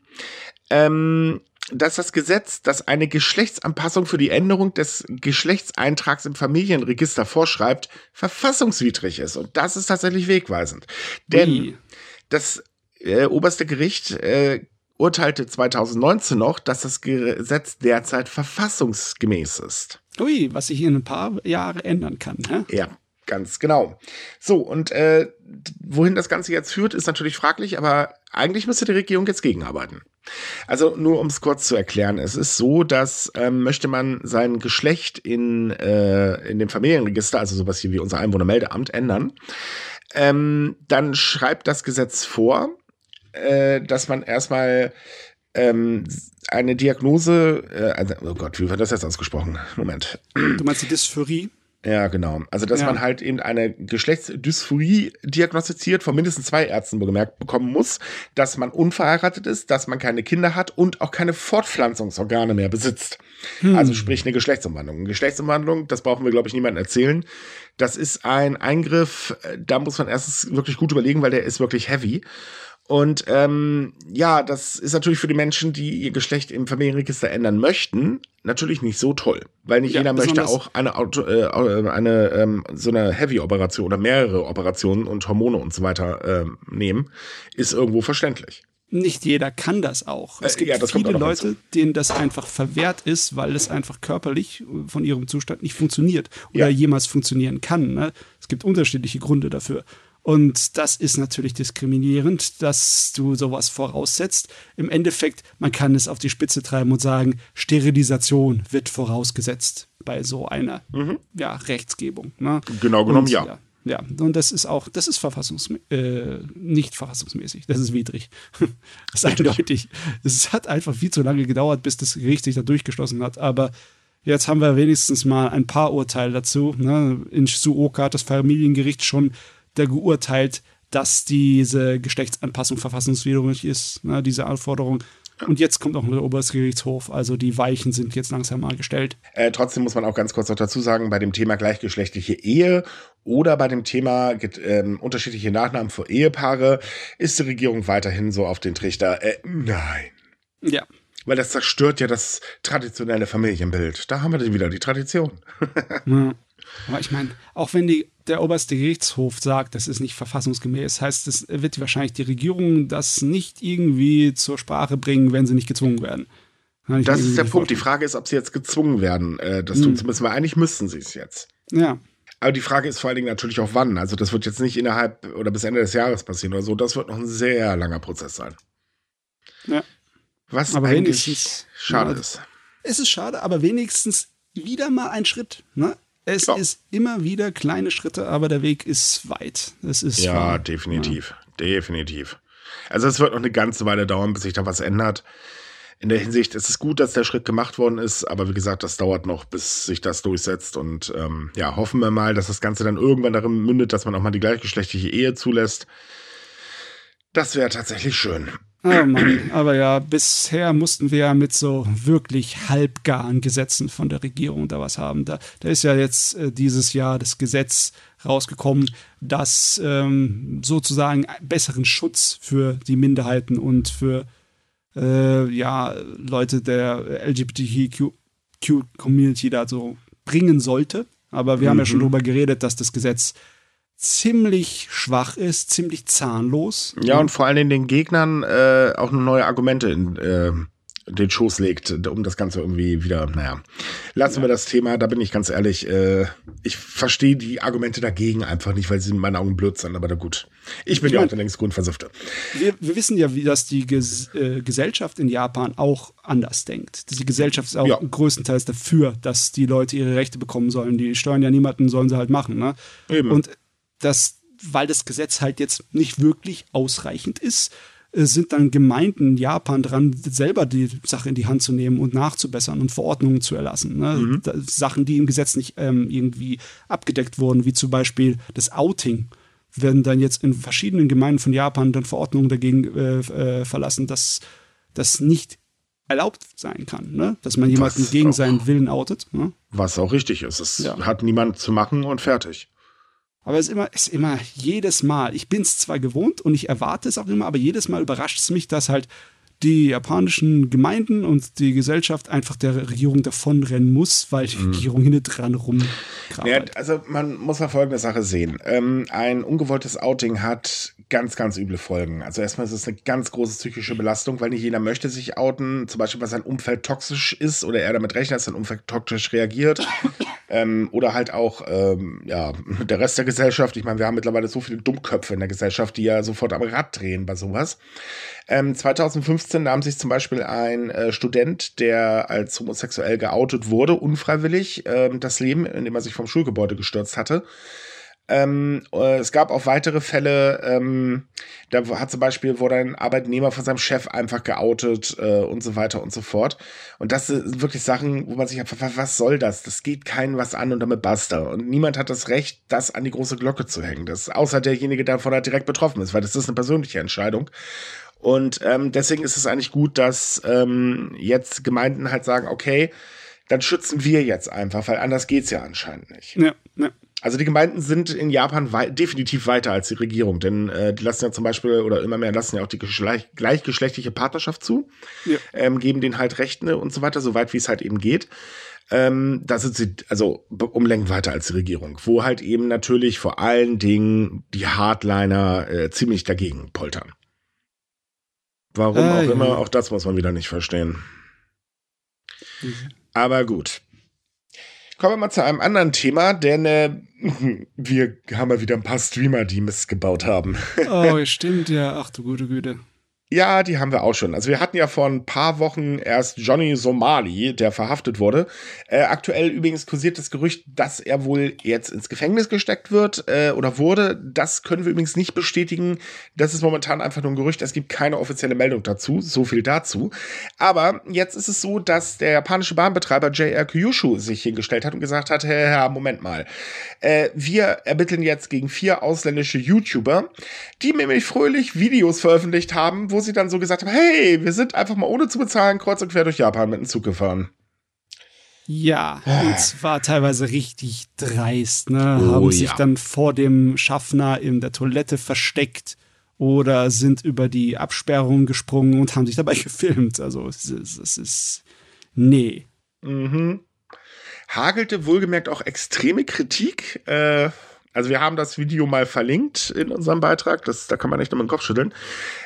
ähm, dass das Gesetz, das eine Geschlechtsanpassung für die Änderung des Geschlechtseintrags im Familienregister vorschreibt, verfassungswidrig ist. Und das ist tatsächlich wegweisend. Denn Ui. das äh, oberste Gericht äh, urteilte 2019 noch, dass das Gesetz derzeit verfassungsgemäß ist. Ui, was sich in ein paar Jahre ändern kann. Hä? Ja, ganz genau. So, und äh, wohin das Ganze jetzt führt, ist natürlich fraglich, aber eigentlich müsste die Regierung jetzt gegenarbeiten. Also nur um es kurz zu erklären, es ist so, dass ähm, möchte man sein Geschlecht in, äh, in dem Familienregister, also sowas hier wie unser Einwohnermeldeamt, ändern, ähm, dann schreibt das Gesetz vor, äh, dass man erstmal ähm, eine Diagnose, äh, also, oh Gott, wie wird das jetzt ausgesprochen? Moment. Du meinst die Dysphorie? Ja, genau. Also, dass Ja. man halt eben eine Geschlechtsdysphorie diagnostiziert von mindestens zwei Ärzten bemerkt bekommen muss, dass man unverheiratet ist, dass man keine Kinder hat und auch keine Fortpflanzungsorgane mehr besitzt. Also sprich eine Geschlechtsumwandlung. Eine Geschlechtsumwandlung, das brauchen wir, glaube ich, niemandem erzählen. Das ist ein Eingriff, äh, da muss man erstens wirklich gut überlegen, weil der ist wirklich heavy. Und ähm, ja, das ist natürlich für die Menschen, die ihr Geschlecht im Familienregister ändern möchten, natürlich nicht so toll, weil nicht Ja, jeder möchte auch eine, Auto, äh, eine ähm, so eine Heavy-Operation oder mehrere Operationen und Hormone und so weiter ähm, nehmen, ist irgendwo verständlich. Nicht jeder kann das auch. Es Äh, gibt ja, das kommt viele Leute, denen das einfach verwehrt ist, weil es einfach körperlich von ihrem Zustand nicht funktioniert oder Ja. jemals funktionieren kann. Ne? Es gibt unterschiedliche Gründe dafür. Und das ist natürlich diskriminierend, dass du sowas voraussetzt. Im Endeffekt, man kann es auf die Spitze treiben und sagen, Sterilisation wird vorausgesetzt bei so einer ja, Rechtsgebung. Ne? Mhm. Genau genommen, Und, ja. ja. Ja, und das ist auch, das ist verfassungs äh, nicht verfassungsmäßig. Das ist widrig. [laughs] das ist eindeutig. Es hat einfach viel zu lange gedauert, bis das Gericht sich da durchgeschlossen hat. Aber jetzt haben wir wenigstens mal ein paar Urteile dazu. Ne? In Suoka hat das Familiengericht schon da geurteilt, dass diese Geschlechtsanpassung verfassungswidrig ist, ne? diese Anforderung. Und jetzt kommt auch der Obergerichtshof. Also die Weichen sind jetzt langsam mal gestellt. Äh, trotzdem muss man auch ganz kurz noch dazu sagen, bei dem Thema gleichgeschlechtliche Ehe oder bei dem Thema ähm, unterschiedliche Nachnamen für Ehepaare ist die Regierung weiterhin so auf den Trichter. Äh, nein. Ja, Weil das zerstört ja das traditionelle Familienbild. Da haben wir dann wieder die Tradition. [laughs] Ja. Aber ich meine, auch wenn die, der oberste Gerichtshof sagt, das ist nicht verfassungsgemäß, heißt es, wird wahrscheinlich die Regierung das nicht irgendwie zur Sprache bringen, wenn sie nicht gezwungen werden. Das ist der Punkt. Die. Frage ist, ob sie jetzt gezwungen werden, das tun zu müssen, weil eigentlich müssten sie es jetzt. Ja. Aber die Frage ist vor allen Dingen natürlich auch wann. Also das wird jetzt nicht innerhalb oder bis Ende des Jahres passieren oder so. Das wird noch ein sehr langer Prozess sein. Ja. Was Aber eigentlich wenigstens- schade ja, ist. Es ist schade, aber wenigstens wieder mal ein Schritt. Ne? Es Ja. ist immer wieder kleine Schritte, aber der Weg ist weit. Es ist Ja, wahr. definitiv. Definitiv. Also es wird noch eine ganze Weile dauern, bis sich da was ändert. In der Hinsicht ist es gut, dass der Schritt gemacht worden ist, aber wie gesagt, das dauert noch, bis sich das durchsetzt. Und ähm, ja, hoffen wir mal, dass das Ganze dann irgendwann darin mündet, dass man auch mal die gleichgeschlechtliche Ehe zulässt. Das wäre tatsächlich schön. Oh Mann, aber ja, bisher mussten wir ja mit so wirklich halbgaren Gesetzen von der Regierung da was haben. Da, da ist ja jetzt äh, dieses Jahr das Gesetz rausgekommen, das ähm, sozusagen besseren Schutz für die Minderheiten und für äh, ja, Leute der LGBTQ-Community da so bringen sollte. Aber wir haben ja schon drüber geredet, dass das Gesetz ziemlich schwach ist, ziemlich zahnlos. Ja, und vor allen Dingen den Gegnern äh, auch neue Argumente in äh, den Schoß legt, um das Ganze irgendwie wieder, naja. Lassen wir das Thema, da bin ich ganz ehrlich, äh, ich verstehe die Argumente dagegen einfach nicht, weil sie in meinen Augen blöd sind, aber na gut. Ich bin Ich ja auch der längst Grundversüfte. wir, wir wissen ja, wie das die Ges äh, Gesellschaft in Japan auch anders denkt. Die Gesellschaft ist auch Ja. größtenteils dafür, dass die Leute ihre Rechte bekommen sollen. Die steuern ja niemanden, sollen sie halt machen. Ne? Eben. Und das, weil das Gesetz halt jetzt nicht wirklich ausreichend ist, äh, sind dann Gemeinden in Japan dran, selber die Sache in die Hand zu nehmen und nachzubessern und Verordnungen zu erlassen. Ne? Da, Sachen, die im Gesetz nicht ähm, irgendwie abgedeckt wurden, wie zum Beispiel das Outing, werden dann jetzt in verschiedenen Gemeinden von Japan dann Verordnungen dagegen äh, äh, verlassen, dass das nicht erlaubt sein kann, ne? dass man jemanden Was gegen auch- seinen Willen outet. Ne? Was auch richtig ist. Es Ja. hat niemand zu machen und fertig. Aber es ist immer, es ist immer jedes Mal, ich bin es zwar gewohnt und ich erwarte es auch immer, aber jedes Mal überrascht es mich, dass halt die japanischen Gemeinden und die Gesellschaft einfach der Regierung davonrennen muss, weil die Regierung hinten dran rumkrabbelt. Ja, also man muss mal folgende Sache sehen. Ähm, ein ungewolltes Outing hat ganz, ganz üble Folgen. Also erstmal ist es eine ganz große psychische Belastung, weil nicht jeder möchte sich outen, zum Beispiel, weil sein Umfeld toxisch ist oder er damit rechnet, dass sein Umfeld toxisch reagiert. [laughs] ähm, oder halt auch ähm, ja, der Rest der Gesellschaft. Ich meine, wir haben mittlerweile so viele Dummköpfe in der Gesellschaft, die ja sofort am Rad drehen bei sowas. Ähm, 2015 nahm sich zum Beispiel ein äh, Student, der als homosexuell geoutet wurde, unfreiwillig ähm, das Leben, indem er sich vom Schulgebäude gestürzt hatte. Ähm, äh, es gab auch weitere Fälle, ähm, da hat zum Beispiel, wurde ein Arbeitnehmer von seinem Chef einfach geoutet äh, und so weiter und so fort. Und das sind wirklich Sachen, wo man sich einfach, was soll das? Das geht keinen was an und damit basta. Und niemand hat das Recht, das an die große Glocke zu hängen. Das, außer derjenige, der davon direkt betroffen ist, weil das ist eine persönliche Entscheidung. Und ähm, deswegen ist es eigentlich gut, dass ähm, jetzt Gemeinden halt sagen, okay, dann schützen wir jetzt einfach, weil anders geht's ja anscheinend nicht. Ja, ja. Also die Gemeinden sind in Japan wei definitiv weiter als die Regierung, denn äh, die lassen ja zum Beispiel oder immer mehr lassen ja auch die geschleich gleichgeschlechtliche Partnerschaft zu, Ja. ähm, geben denen halt Rechte und so weiter, so weit wie es halt eben geht. Ähm, da sind sie also um Längen weiter als die Regierung, wo halt eben natürlich vor allen Dingen die Hardliner äh, ziemlich dagegen poltern. Warum Ah, auch ja. immer, auch das muss man wieder nicht verstehen. Aber gut. Kommen wir mal zu einem anderen Thema, denn äh, [laughs] wir haben ja wieder ein paar Streamer, die Mist gebaut haben. Oh, [laughs] stimmt, ja. Ach du gute Güte. Ja, die haben wir auch schon. Also wir hatten ja vor ein paar Wochen erst Johnny Somali, der verhaftet wurde. Äh, aktuell übrigens kursiert das Gerücht, dass er wohl jetzt ins Gefängnis gesteckt wird äh, oder wurde. Das können wir übrigens nicht bestätigen. Das ist momentan einfach nur ein Gerücht. Es gibt keine offizielle Meldung dazu. So viel dazu. Aber jetzt ist es so, dass der japanische Bahnbetreiber JR Kyushu sich hingestellt hat und gesagt hat, Herr, Herr Moment mal. Äh, wir ermitteln jetzt gegen vier ausländische YouTuber, die nämlich fröhlich Videos veröffentlicht haben, wo sie dann so gesagt haben, hey, wir sind einfach mal ohne zu bezahlen kreuz und quer durch Japan mit dem Zug gefahren. Ja, und zwar teilweise richtig dreist, ne? Oh, Haben sich ja. dann vor dem Schaffner in der Toilette versteckt oder sind über die Absperrung gesprungen und haben sich dabei [laughs] gefilmt. Also es ist, es ist nee. Mhm. Hagelte wohlgemerkt auch extreme Kritik. Äh, Also wir haben das Video mal verlinkt in unserem Beitrag. Das, da kann man nicht nur mit dem Kopf schütteln.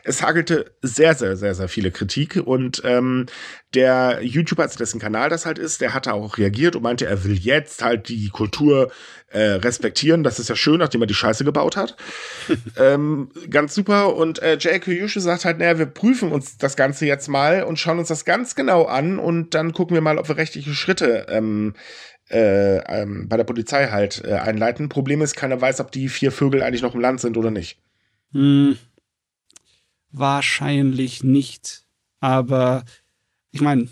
Es hagelte sehr, sehr, sehr, sehr viele Kritik. Und ähm, der YouTuber, also dessen Kanal das halt ist, der hatte auch reagiert und meinte, er will jetzt halt die Kultur äh, respektieren. Das ist ja schön, nachdem er die Scheiße gebaut hat. [laughs] ähm, ganz super. Und äh, Jay Kiyushu sagt halt, naja, wir prüfen uns das Ganze jetzt mal und schauen uns das ganz genau an und dann gucken wir mal, ob wir rechtliche Schritte ähm, äh, ähm, bei der Polizei halt äh, einleiten. Problem ist, keiner weiß, ob die vier Vögel eigentlich noch im Land sind oder nicht. Hm, wahrscheinlich nicht. Aber ich meine,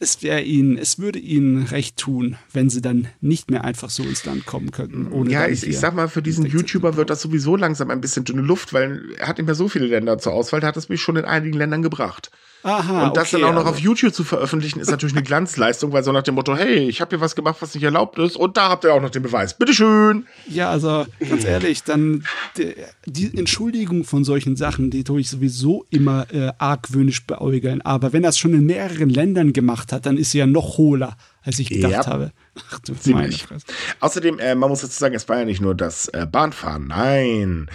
es wäre ihnen, es würde ihnen recht tun, wenn sie dann nicht mehr einfach so ins Land kommen könnten. Ohne ja, ich, ich sag mal, für diesen YouTuber wird das sowieso langsam ein bisschen dünne Luft, weil er hat nicht mehr so viele Länder zur Auswahl, der hat es mich schon in einigen Ländern gebracht. Aha, und das okay, dann auch noch also. auf YouTube zu veröffentlichen, ist natürlich eine Glanzleistung, weil so nach dem Motto, hey, ich habe hier was gemacht, was nicht erlaubt ist, und da habt ihr auch noch den Beweis. Bitteschön. Ja, also ganz ehrlich, dann die, die Entschuldigung von solchen Sachen, die tue ich sowieso immer äh, argwöhnisch beäugeln. Aber wenn er es schon in mehreren Ländern gemacht hat, dann ist sie ja noch hohler als ich gedacht ja. habe. Ach du Ziemlich. Außerdem, äh, man muss dazu sagen, es war ja nicht nur das äh, Bahnfahren. Nein.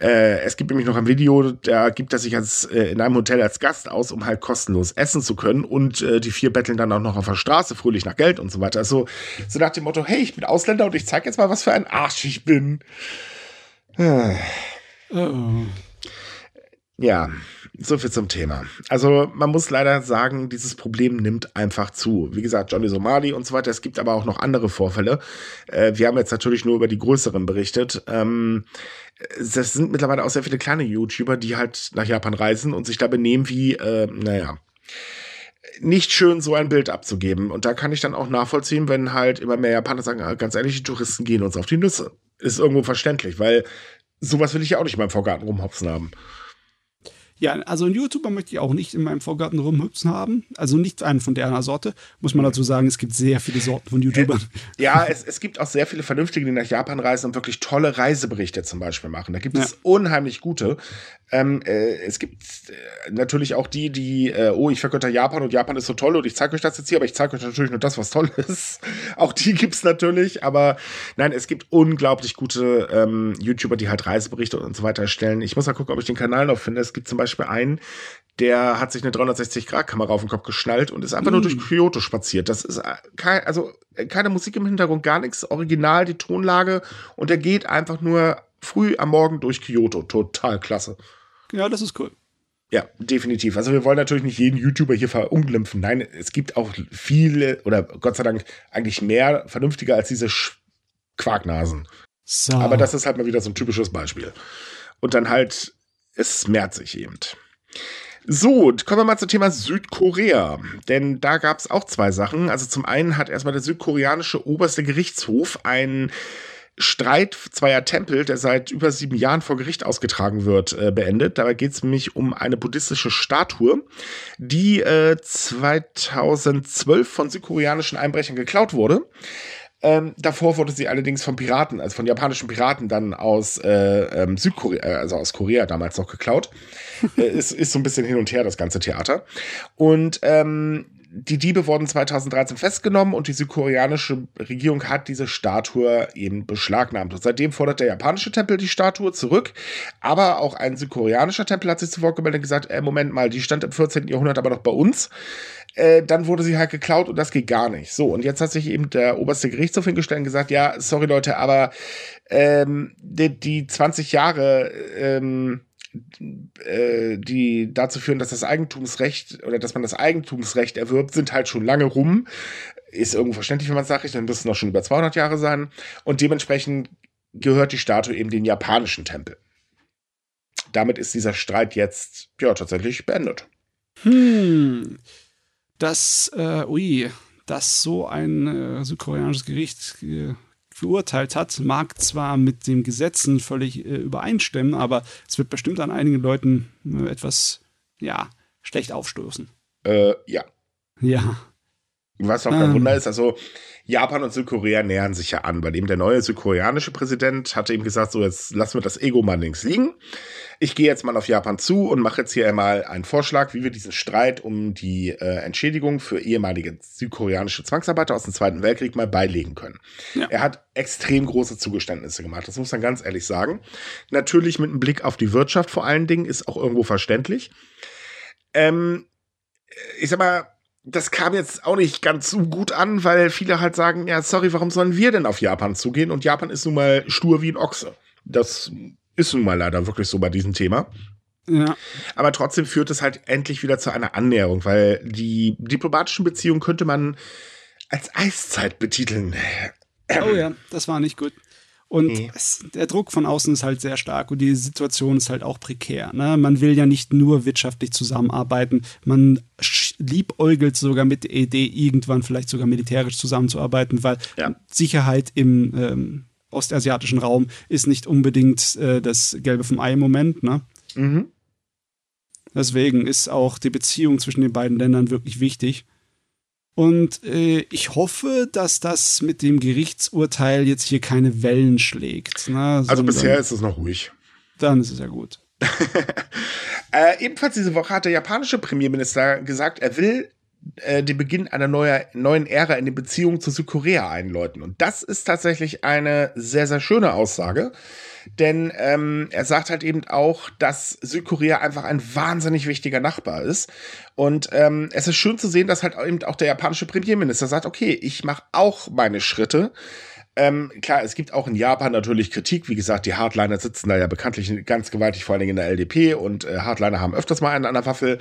Äh, es gibt nämlich noch ein Video, da gibt er sich als, äh, in einem Hotel als Gast aus, um halt kostenlos essen zu können. Und äh, die vier betteln dann auch noch auf der Straße fröhlich nach Geld und so weiter. Also, so nach dem Motto, hey, ich bin Ausländer und ich zeig jetzt mal, was für ein Arsch ich bin. Oh. Ja, so viel zum Thema. Also man muss leider sagen, dieses Problem nimmt einfach zu. Wie gesagt, Johnny Somali und so weiter. Es gibt aber auch noch andere Vorfälle. Äh, wir haben jetzt natürlich nur über die größeren berichtet. Ähm, das sind mittlerweile auch sehr viele kleine YouTuber, die halt nach Japan reisen und sich da benehmen wie, äh, naja, nicht schön, so ein Bild abzugeben. Und da kann ich dann auch nachvollziehen, wenn halt immer mehr Japaner sagen, ah, ganz ehrlich, die Touristen gehen uns auf die Nüsse. Ist irgendwo verständlich, weil sowas will ich ja auch nicht in meinem Vorgarten rumhopsen haben. Ja, also einen YouTuber möchte ich auch nicht in meinem Vorgarten rumhüpfen haben. Also nicht einen von der Sorte. Muss man dazu sagen, es gibt sehr viele Sorten von YouTubern. Äh, ja, es, es gibt auch sehr viele Vernünftige, die nach Japan reisen und wirklich tolle Reiseberichte zum Beispiel machen. Da gibt es ja. unheimlich gute. Ähm, äh, es gibt äh, natürlich auch die, die, äh, oh, ich vergötter Japan und Japan ist so toll und ich zeige euch das jetzt hier, aber ich zeige euch natürlich nur das, was toll [laughs] ist. auch die gibt's natürlich, aber nein, es gibt unglaublich gute ähm, YouTuber, die halt Reiseberichte und so weiter erstellen. Ich muss mal gucken, ob ich den Kanal noch finde. Es gibt zum Beispiel einen, der hat sich eine 360-Grad-Kamera auf den Kopf geschnallt und ist einfach mm. nur durch Kyoto spaziert. Das ist äh, kein, also äh, keine Musik im Hintergrund, gar nichts, original die Tonlage und er geht einfach nur früh am Morgen durch Kyoto. Total klasse. Ja, das ist cool. Ja, definitiv. Also wir wollen natürlich nicht jeden YouTuber hier verunglimpfen. Nein, es gibt auch viele oder Gott sei Dank eigentlich mehr vernünftiger als diese Sch Quarknasen. So. Aber das ist halt mal wieder so ein typisches Beispiel. Und dann halt, es mehrt sich eben. So, kommen wir mal zum Thema Südkorea. Denn da gab es auch zwei Sachen. Also zum einen hat erstmal der südkoreanische oberste Gerichtshof einen Streit zweier Tempel, der seit über sieben Jahren vor Gericht ausgetragen wird, äh, beendet. Dabei geht es nämlich um eine buddhistische Statue, die äh, 2012 von südkoreanischen Einbrechern geklaut wurde. Ähm, davor wurde sie allerdings von Piraten, also von japanischen Piraten dann aus äh, ähm, Südkorea, äh, also aus Korea damals noch geklaut. äh, ist, ist so ein bisschen hin und her das ganze Theater. Und ähm, die Diebe wurden 2013 festgenommen und die südkoreanische Regierung hat diese Statue eben beschlagnahmt. Und seitdem fordert der japanische Tempel die Statue zurück, aber auch ein südkoreanischer Tempel hat sich zuvor gemeldet und gesagt, äh, Moment mal, die stand im 14. Jahrhundert aber noch bei uns. Äh, dann wurde sie halt geklaut und das geht gar nicht. So, und jetzt hat sich eben der oberste Gerichtshof hingestellt und gesagt, ja, sorry Leute, aber ähm, die, die 20 Jahre ähm, äh, die dazu führen, dass das Eigentumsrecht oder dass man das Eigentumsrecht erwirbt, sind halt schon lange rum. Ist irgendwo verständlich, wenn man sagt, dann müssen noch schon über 200 Jahre sein. Und dementsprechend gehört die Statue eben den japanischen Tempel. Damit ist dieser Streit jetzt ja tatsächlich beendet. Hm, das, äh, ui, dass so ein äh, südkoreanisches Gericht äh, verurteilt hat, mag zwar mit den Gesetzen völlig äh, übereinstimmen, aber es wird bestimmt an einigen Leuten äh, etwas, ja, schlecht aufstoßen. Äh, ja. Ja. Was auch kein Wunder ist, also Japan und Südkorea nähern sich ja an, weil eben der neue südkoreanische Präsident hatte ihm gesagt, so jetzt lassen wir das Ego mal links liegen. Ich gehe jetzt mal auf Japan zu und mache jetzt hier einmal einen Vorschlag, wie wir diesen Streit um die äh, Entschädigung für ehemalige südkoreanische Zwangsarbeiter aus dem Zweiten Weltkrieg mal beilegen können. Ja. Er hat extrem große Zugeständnisse gemacht, das muss man ganz ehrlich sagen. Natürlich mit einem Blick auf die Wirtschaft vor allen Dingen, ist auch irgendwo verständlich. Ähm, ich sag mal, das kam jetzt auch nicht ganz so gut an, weil viele halt sagen, ja, sorry, warum sollen wir denn auf Japan zugehen? Und Japan ist nun mal stur wie ein Ochse. Das ist nun mal leider wirklich so bei diesem Thema. Ja. Aber trotzdem führt es halt endlich wieder zu einer Annäherung, weil die diplomatischen Beziehungen könnte man als Eiszeit betiteln. Oh ja, das war nicht gut. Und nee. es, der Druck von außen ist halt sehr stark und die Situation ist halt auch prekär. Ne? Man will ja nicht nur wirtschaftlich zusammenarbeiten, man liebäugelt sogar mit der Idee, irgendwann vielleicht sogar militärisch zusammenzuarbeiten, weil ja. Sicherheit im ähm, ostasiatischen Raum ist nicht unbedingt äh, das Gelbe vom Ei im Moment. Ne? Mhm. Deswegen ist auch die Beziehung zwischen den beiden Ländern wirklich wichtig. Und äh, ich hoffe, dass das mit dem Gerichtsurteil jetzt hier keine Wellen schlägt. Ne? Also bisher ist es noch ruhig. Dann ist es ja gut. [laughs] äh, ebenfalls diese Woche hat der japanische Premierminister gesagt, er will äh, den Beginn einer neuer, neuen Ära in den Beziehungen zu Südkorea einläuten. Und das ist tatsächlich eine sehr, sehr schöne Aussage. Denn ähm, er sagt halt eben auch, dass Südkorea einfach ein wahnsinnig wichtiger Nachbar ist. Und ähm, es ist schön zu sehen, dass halt eben auch der japanische Premierminister sagt, okay, ich mache auch meine Schritte. Ähm, klar, es gibt auch in Japan natürlich Kritik. Wie gesagt, die Hardliner sitzen da ja bekanntlich ganz gewaltig, vor allen Dingen in der LDP. Und äh, Hardliner haben öfters mal einen an der Waffel.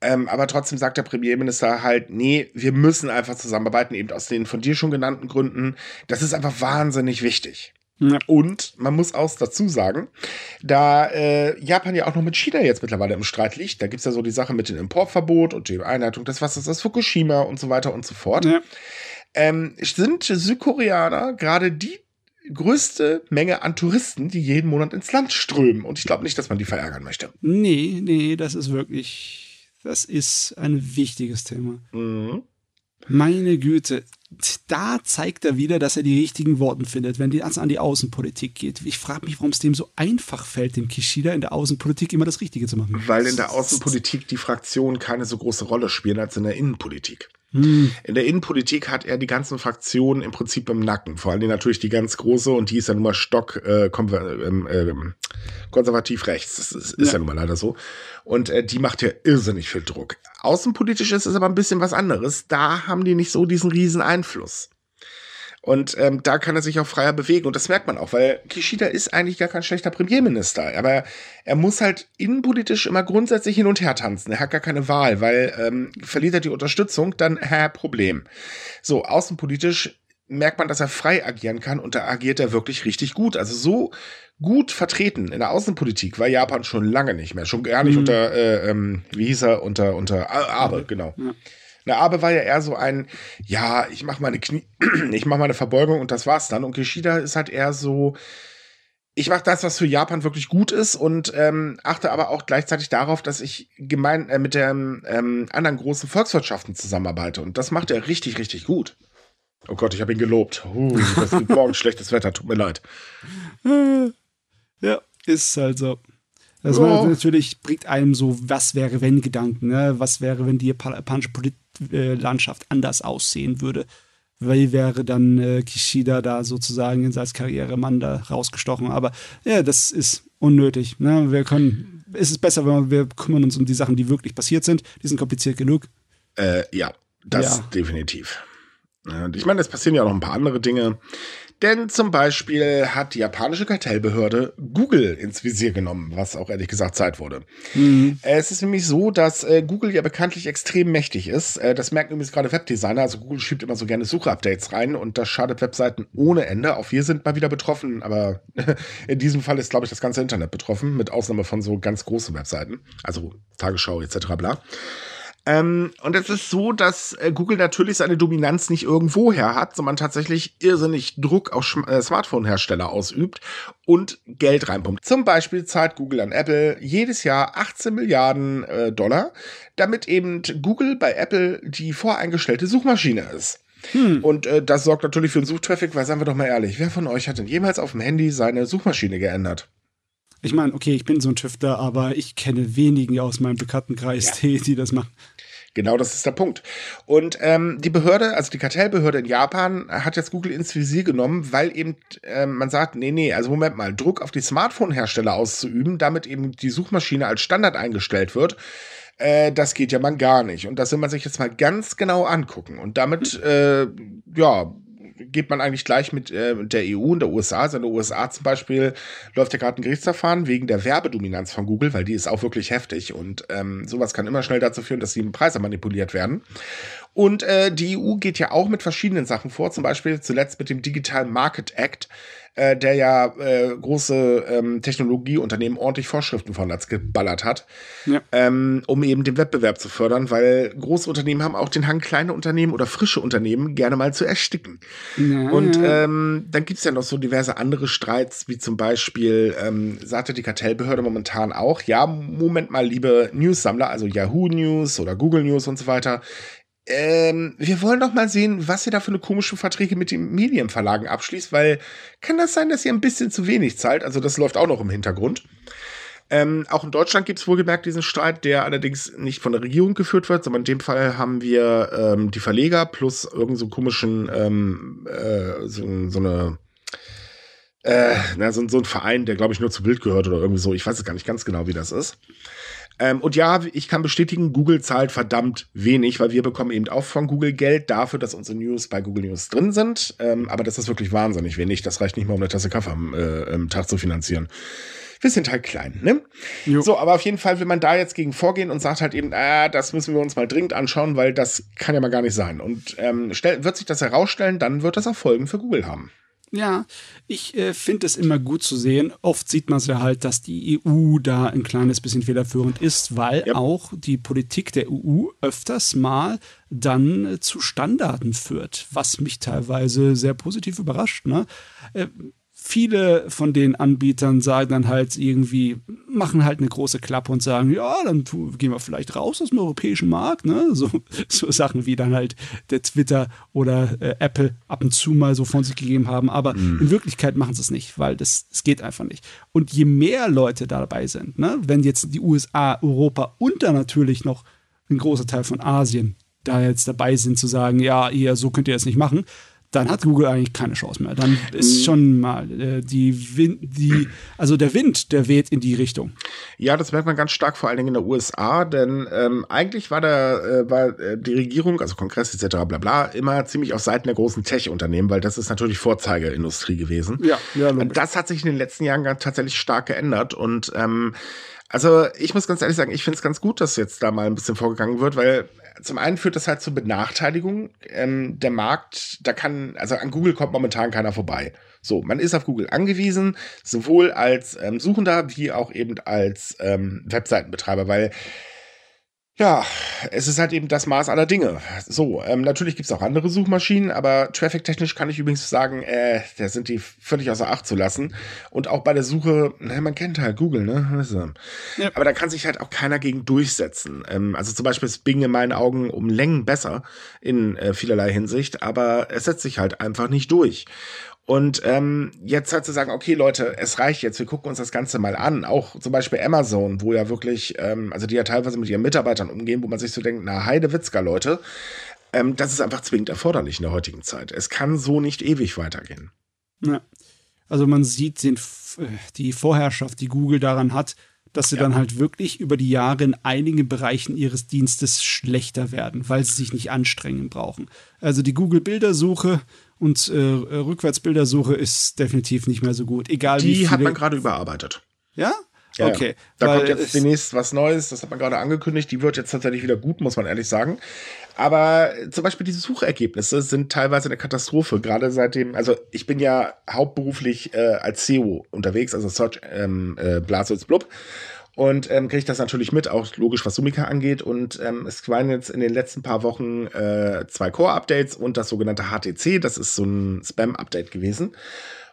Ähm, aber trotzdem sagt der Premierminister halt, nee, wir müssen einfach zusammenarbeiten, eben aus den von dir schon genannten Gründen. Das ist einfach wahnsinnig wichtig. Ja. Und man muss auch dazu sagen, da äh, Japan ja auch noch mit China jetzt mittlerweile im Streit liegt, da gibt's ja so die Sache mit dem Importverbot und die Einhaltung des Wassers aus Fukushima und so weiter und so fort. Ja. Ähm, sind Südkoreaner gerade die größte Menge an Touristen, die jeden Monat ins Land strömen. Und ich glaube nicht, dass man die verärgern möchte. Nee, nee, das ist wirklich das ist ein wichtiges Thema. Mhm. Meine Güte, da zeigt er wieder, dass er die richtigen Worte findet, wenn es an die Außenpolitik geht. Ich frage mich, warum es dem so einfach fällt, dem Kishida in der Außenpolitik immer das Richtige zu machen. Weil in der Außenpolitik die Fraktionen keine so große Rolle spielen als in der Innenpolitik. Hm. In der Innenpolitik hat er die ganzen Fraktionen im Prinzip im Nacken. Vor allem natürlich die ganz große und die ist ja nun mal stock äh, äh, konservativ rechts. Das ist, ist ja. ja. nun mal leider so. Und äh, die macht ja irrsinnig viel Druck. Außenpolitisch ist es aber ein bisschen was anderes. Da haben die nicht so diesen riesen Einfluss. Und ähm, da kann er sich auch freier bewegen. Und das merkt man auch, weil Kishida ist eigentlich gar kein schlechter Premierminister. Aber er muss halt innenpolitisch immer grundsätzlich hin und her tanzen. Er hat gar keine Wahl, weil ähm, verliert er die Unterstützung, dann hä, Problem. So, außenpolitisch merkt man, dass er frei agieren kann und da agiert er wirklich richtig gut. Also so gut vertreten in der Außenpolitik war Japan schon lange nicht mehr. Schon gar nicht mhm. unter, äh, ähm, wie hieß er, unter, unter Abe, genau. Ja. Na, Abe war ja eher so ein, ja, ich mache meine Knie, [clears throat] ich mache meine Verbeugung und das war's dann. Und Kishida ist halt eher so, ich mache das, was für Japan wirklich gut ist und ähm, achte aber auch gleichzeitig darauf, dass ich gemein äh, mit den ähm, anderen großen Volkswirtschaften zusammenarbeite. Und das macht er richtig, richtig gut. Oh Gott, ich habe ihn gelobt. Uh, das ist morgen [laughs] schlechtes Wetter, tut mir leid. Ja, ist halt so. Also oh. natürlich bringt einem so, was wäre, wenn Gedanken, ne? Was wäre, wenn die japanische Politlandschaft anders aussehen würde? Wie wäre dann äh, Kishida da sozusagen als Karrieremann da rausgestochen? Aber ja, das ist unnötig. Ne? Wir können, es ist besser, wenn wir, wir kümmern uns um die Sachen, die wirklich passiert sind. Die sind kompliziert genug. Äh, ja, das ja. definitiv. Ich meine, es passieren ja noch ein paar andere Dinge. Denn zum Beispiel hat die japanische Kartellbehörde Google ins Visier genommen, was auch ehrlich gesagt Zeit wurde. Mhm. Es ist nämlich so, dass äh, Google ja bekanntlich extrem mächtig ist. Äh, das merken übrigens gerade Webdesigner. Also Google schiebt immer so gerne Suchupdates rein und das schadet Webseiten ohne Ende. Auch wir sind mal wieder betroffen, aber [laughs] in diesem Fall ist, glaube ich, das ganze Internet betroffen, mit Ausnahme von so ganz großen Webseiten. Also Tagesschau etc. bla. Ähm, und es ist so, dass äh, Google natürlich seine Dominanz nicht irgendwoher hat, sondern tatsächlich irrsinnig Druck auf äh, Smartphone-Hersteller ausübt und Geld reinpumpt. Zum Beispiel zahlt Google an Apple jedes Jahr 18 Milliarden äh, Dollar, damit eben Google bei Apple die voreingestellte Suchmaschine ist. Hm. Und äh, das sorgt natürlich für den Suchtraffic, weil sagen wir doch mal ehrlich, wer von euch hat denn jemals auf dem Handy seine Suchmaschine geändert? Ich meine, okay, ich bin so ein Tüftler, aber ich kenne wenige aus meinem Bekanntenkreis, ja. die, die das machen. Genau, das ist der Punkt. Und ähm, die Behörde, also die Kartellbehörde in Japan, hat jetzt Google ins Visier genommen, weil eben äh, man sagt, nee, nee, also Moment mal, Druck auf die Smartphone-Hersteller auszuüben, damit eben die Suchmaschine als Standard eingestellt wird. Äh, das geht ja mal gar nicht. Und das will man sich jetzt mal ganz genau angucken. Und damit, äh, ja, geht man eigentlich gleich mit äh, der EU und der USA. Also in den USA zum Beispiel läuft ja gerade ein Gerichtsverfahren wegen der Werbedominanz von Google, weil die ist auch wirklich heftig und ähm, sowas kann immer schnell dazu führen, dass die Preise manipuliert werden. Und äh, die EU geht ja auch mit verschiedenen Sachen vor, zum Beispiel zuletzt mit dem Digital Market Act, äh, der ja äh, große ähm, Technologieunternehmen ordentlich Vorschriften von Latz geballert hat, ja. ähm, um eben den Wettbewerb zu fördern, weil große Unternehmen haben auch den Hang, kleine Unternehmen oder frische Unternehmen gerne mal zu ersticken. Ja, und ähm, dann gibt's ja noch so diverse andere Streits, wie zum Beispiel, ähm, sagte die Kartellbehörde momentan auch, ja, Moment mal, liebe News-Sammler, also Yahoo News oder Google News und so weiter, ähm, wir wollen doch mal sehen, was ihr da für eine komische Verträge mit den Medienverlagen abschließt, weil kann das sein, dass ihr ein bisschen zu wenig zahlt? Also das läuft auch noch im Hintergrund. Ähm, auch in Deutschland gibt es wohlgemerkt diesen Streit, der allerdings nicht von der Regierung geführt wird, sondern in dem Fall haben wir ähm, die Verleger plus irgendeinen so komischen, ähm, äh, so, so eine äh, na, so, so ein Verein, der glaube ich nur zu Bild gehört oder irgendwie so. Ich weiß es gar nicht ganz genau, wie das ist. Ähm, und ja, ich kann bestätigen, Google zahlt verdammt wenig, weil wir bekommen eben auch von Google Geld dafür, dass unsere News bei Google News drin sind. Ähm, aber das ist wirklich wahnsinnig wenig. Das reicht nicht mal, um eine Tasse Kaffee am, äh, am Tag zu finanzieren wir sind halt klein, ne? Jo. So, aber auf jeden Fall will man da jetzt gegen vorgehen und sagt halt eben, ah, das müssen wir uns mal dringend anschauen, weil das kann ja mal gar nicht sein. Und ähm, stell, wird sich das herausstellen, dann wird das auch Folgen für Google haben. Ja, ich äh, finde es immer gut zu sehen. Oft sieht man es ja halt, dass die EU da ein kleines bisschen federführend ist, weil ja. auch die Politik der EU öfters mal dann äh, zu Standarden führt, was mich teilweise sehr positiv überrascht. Ne? Äh, viele von den Anbietern sagen dann halt irgendwie, machen halt eine große Klappe und sagen, ja, dann gehen wir vielleicht raus aus dem europäischen Markt, ne? So, [laughs] so Sachen wie dann halt der Twitter oder äh, Apple ab und zu mal so von sich gegeben haben. Aber mhm. in Wirklichkeit machen sie es nicht, weil das, das geht einfach nicht. Und je mehr Leute dabei sind, ne, wenn jetzt die USA, Europa und dann natürlich noch ein großer Teil von Asien da jetzt dabei sind zu sagen, ja, ihr, so könnt ihr das nicht machen, dann hat Google eigentlich keine Chance mehr. Dann ist mhm. schon mal äh, die Wind, die, also der Wind, der weht in die Richtung. Ja, das merkt man ganz stark, vor allen Dingen in der USA, denn ähm, eigentlich war der, äh, war äh, die Regierung, also Kongress etc. bla bla, immer ziemlich auf Seiten der großen Tech-Unternehmen, weil das ist natürlich Vorzeigeindustrie gewesen. Ja, ja. Und das hat sich in den letzten Jahren tatsächlich stark geändert und ähm, also ich muss ganz ehrlich sagen, ich finde es ganz gut, dass jetzt da mal ein bisschen vorgegangen wird, weil zum einen führt das halt zur Benachteiligung. Ähm, der Markt, da kann, also an Google kommt momentan keiner vorbei. So, man ist auf Google angewiesen, sowohl als ähm, Suchender wie auch eben als ähm, Webseitenbetreiber, weil ja, es ist halt eben das Maß aller Dinge. So, ähm, natürlich gibt's auch andere Suchmaschinen, aber traffic-technisch kann ich übrigens sagen, äh, da sind die völlig außer Acht zu lassen. Und auch bei der Suche, na, man kennt halt Google, ne? Also, ja. Aber da kann sich halt auch keiner gegen durchsetzen. Ähm, also zum Beispiel ist Bing in meinen Augen um Längen besser in äh, vielerlei Hinsicht, aber es setzt sich halt einfach nicht durch. Und ähm, jetzt halt zu sagen, okay, Leute, es reicht jetzt, wir gucken uns das Ganze mal an. Auch zum Beispiel Amazon, wo ja wirklich, ähm, also die ja teilweise mit ihren Mitarbeitern umgehen, wo man sich so denkt, na, Heide Witzka, Leute, ähm, das ist einfach zwingend erforderlich in der heutigen Zeit. Es kann so nicht ewig weitergehen. Ja. Also man sieht den, die Vorherrschaft, die Google daran hat, dass sie ja. dann halt wirklich über die Jahre in einigen Bereichen ihres Dienstes schlechter werden, weil sie sich nicht anstrengen brauchen. Also die Google-Bildersuche und äh, Rückwärtsbildersuche ist definitiv nicht mehr so gut. Egal die wie viele hat man gerade überarbeitet. Ja? Ja, okay. Da kommt jetzt demnächst was Neues, das hat man gerade angekündigt. Die wird jetzt tatsächlich wieder gut, muss man ehrlich sagen. Aber zum Beispiel diese Suchergebnisse sind teilweise eine Katastrophe. Gerade seitdem, also ich bin ja hauptberuflich äh, als SEO unterwegs, also Search ähm, äh, Blub. Und ähm, kriege das natürlich mit, auch logisch, was Sumika angeht. Und ähm, es waren jetzt in den letzten paar Wochen äh, zwei Core-Updates und das sogenannte HTC. Das ist so ein Spam-Update gewesen.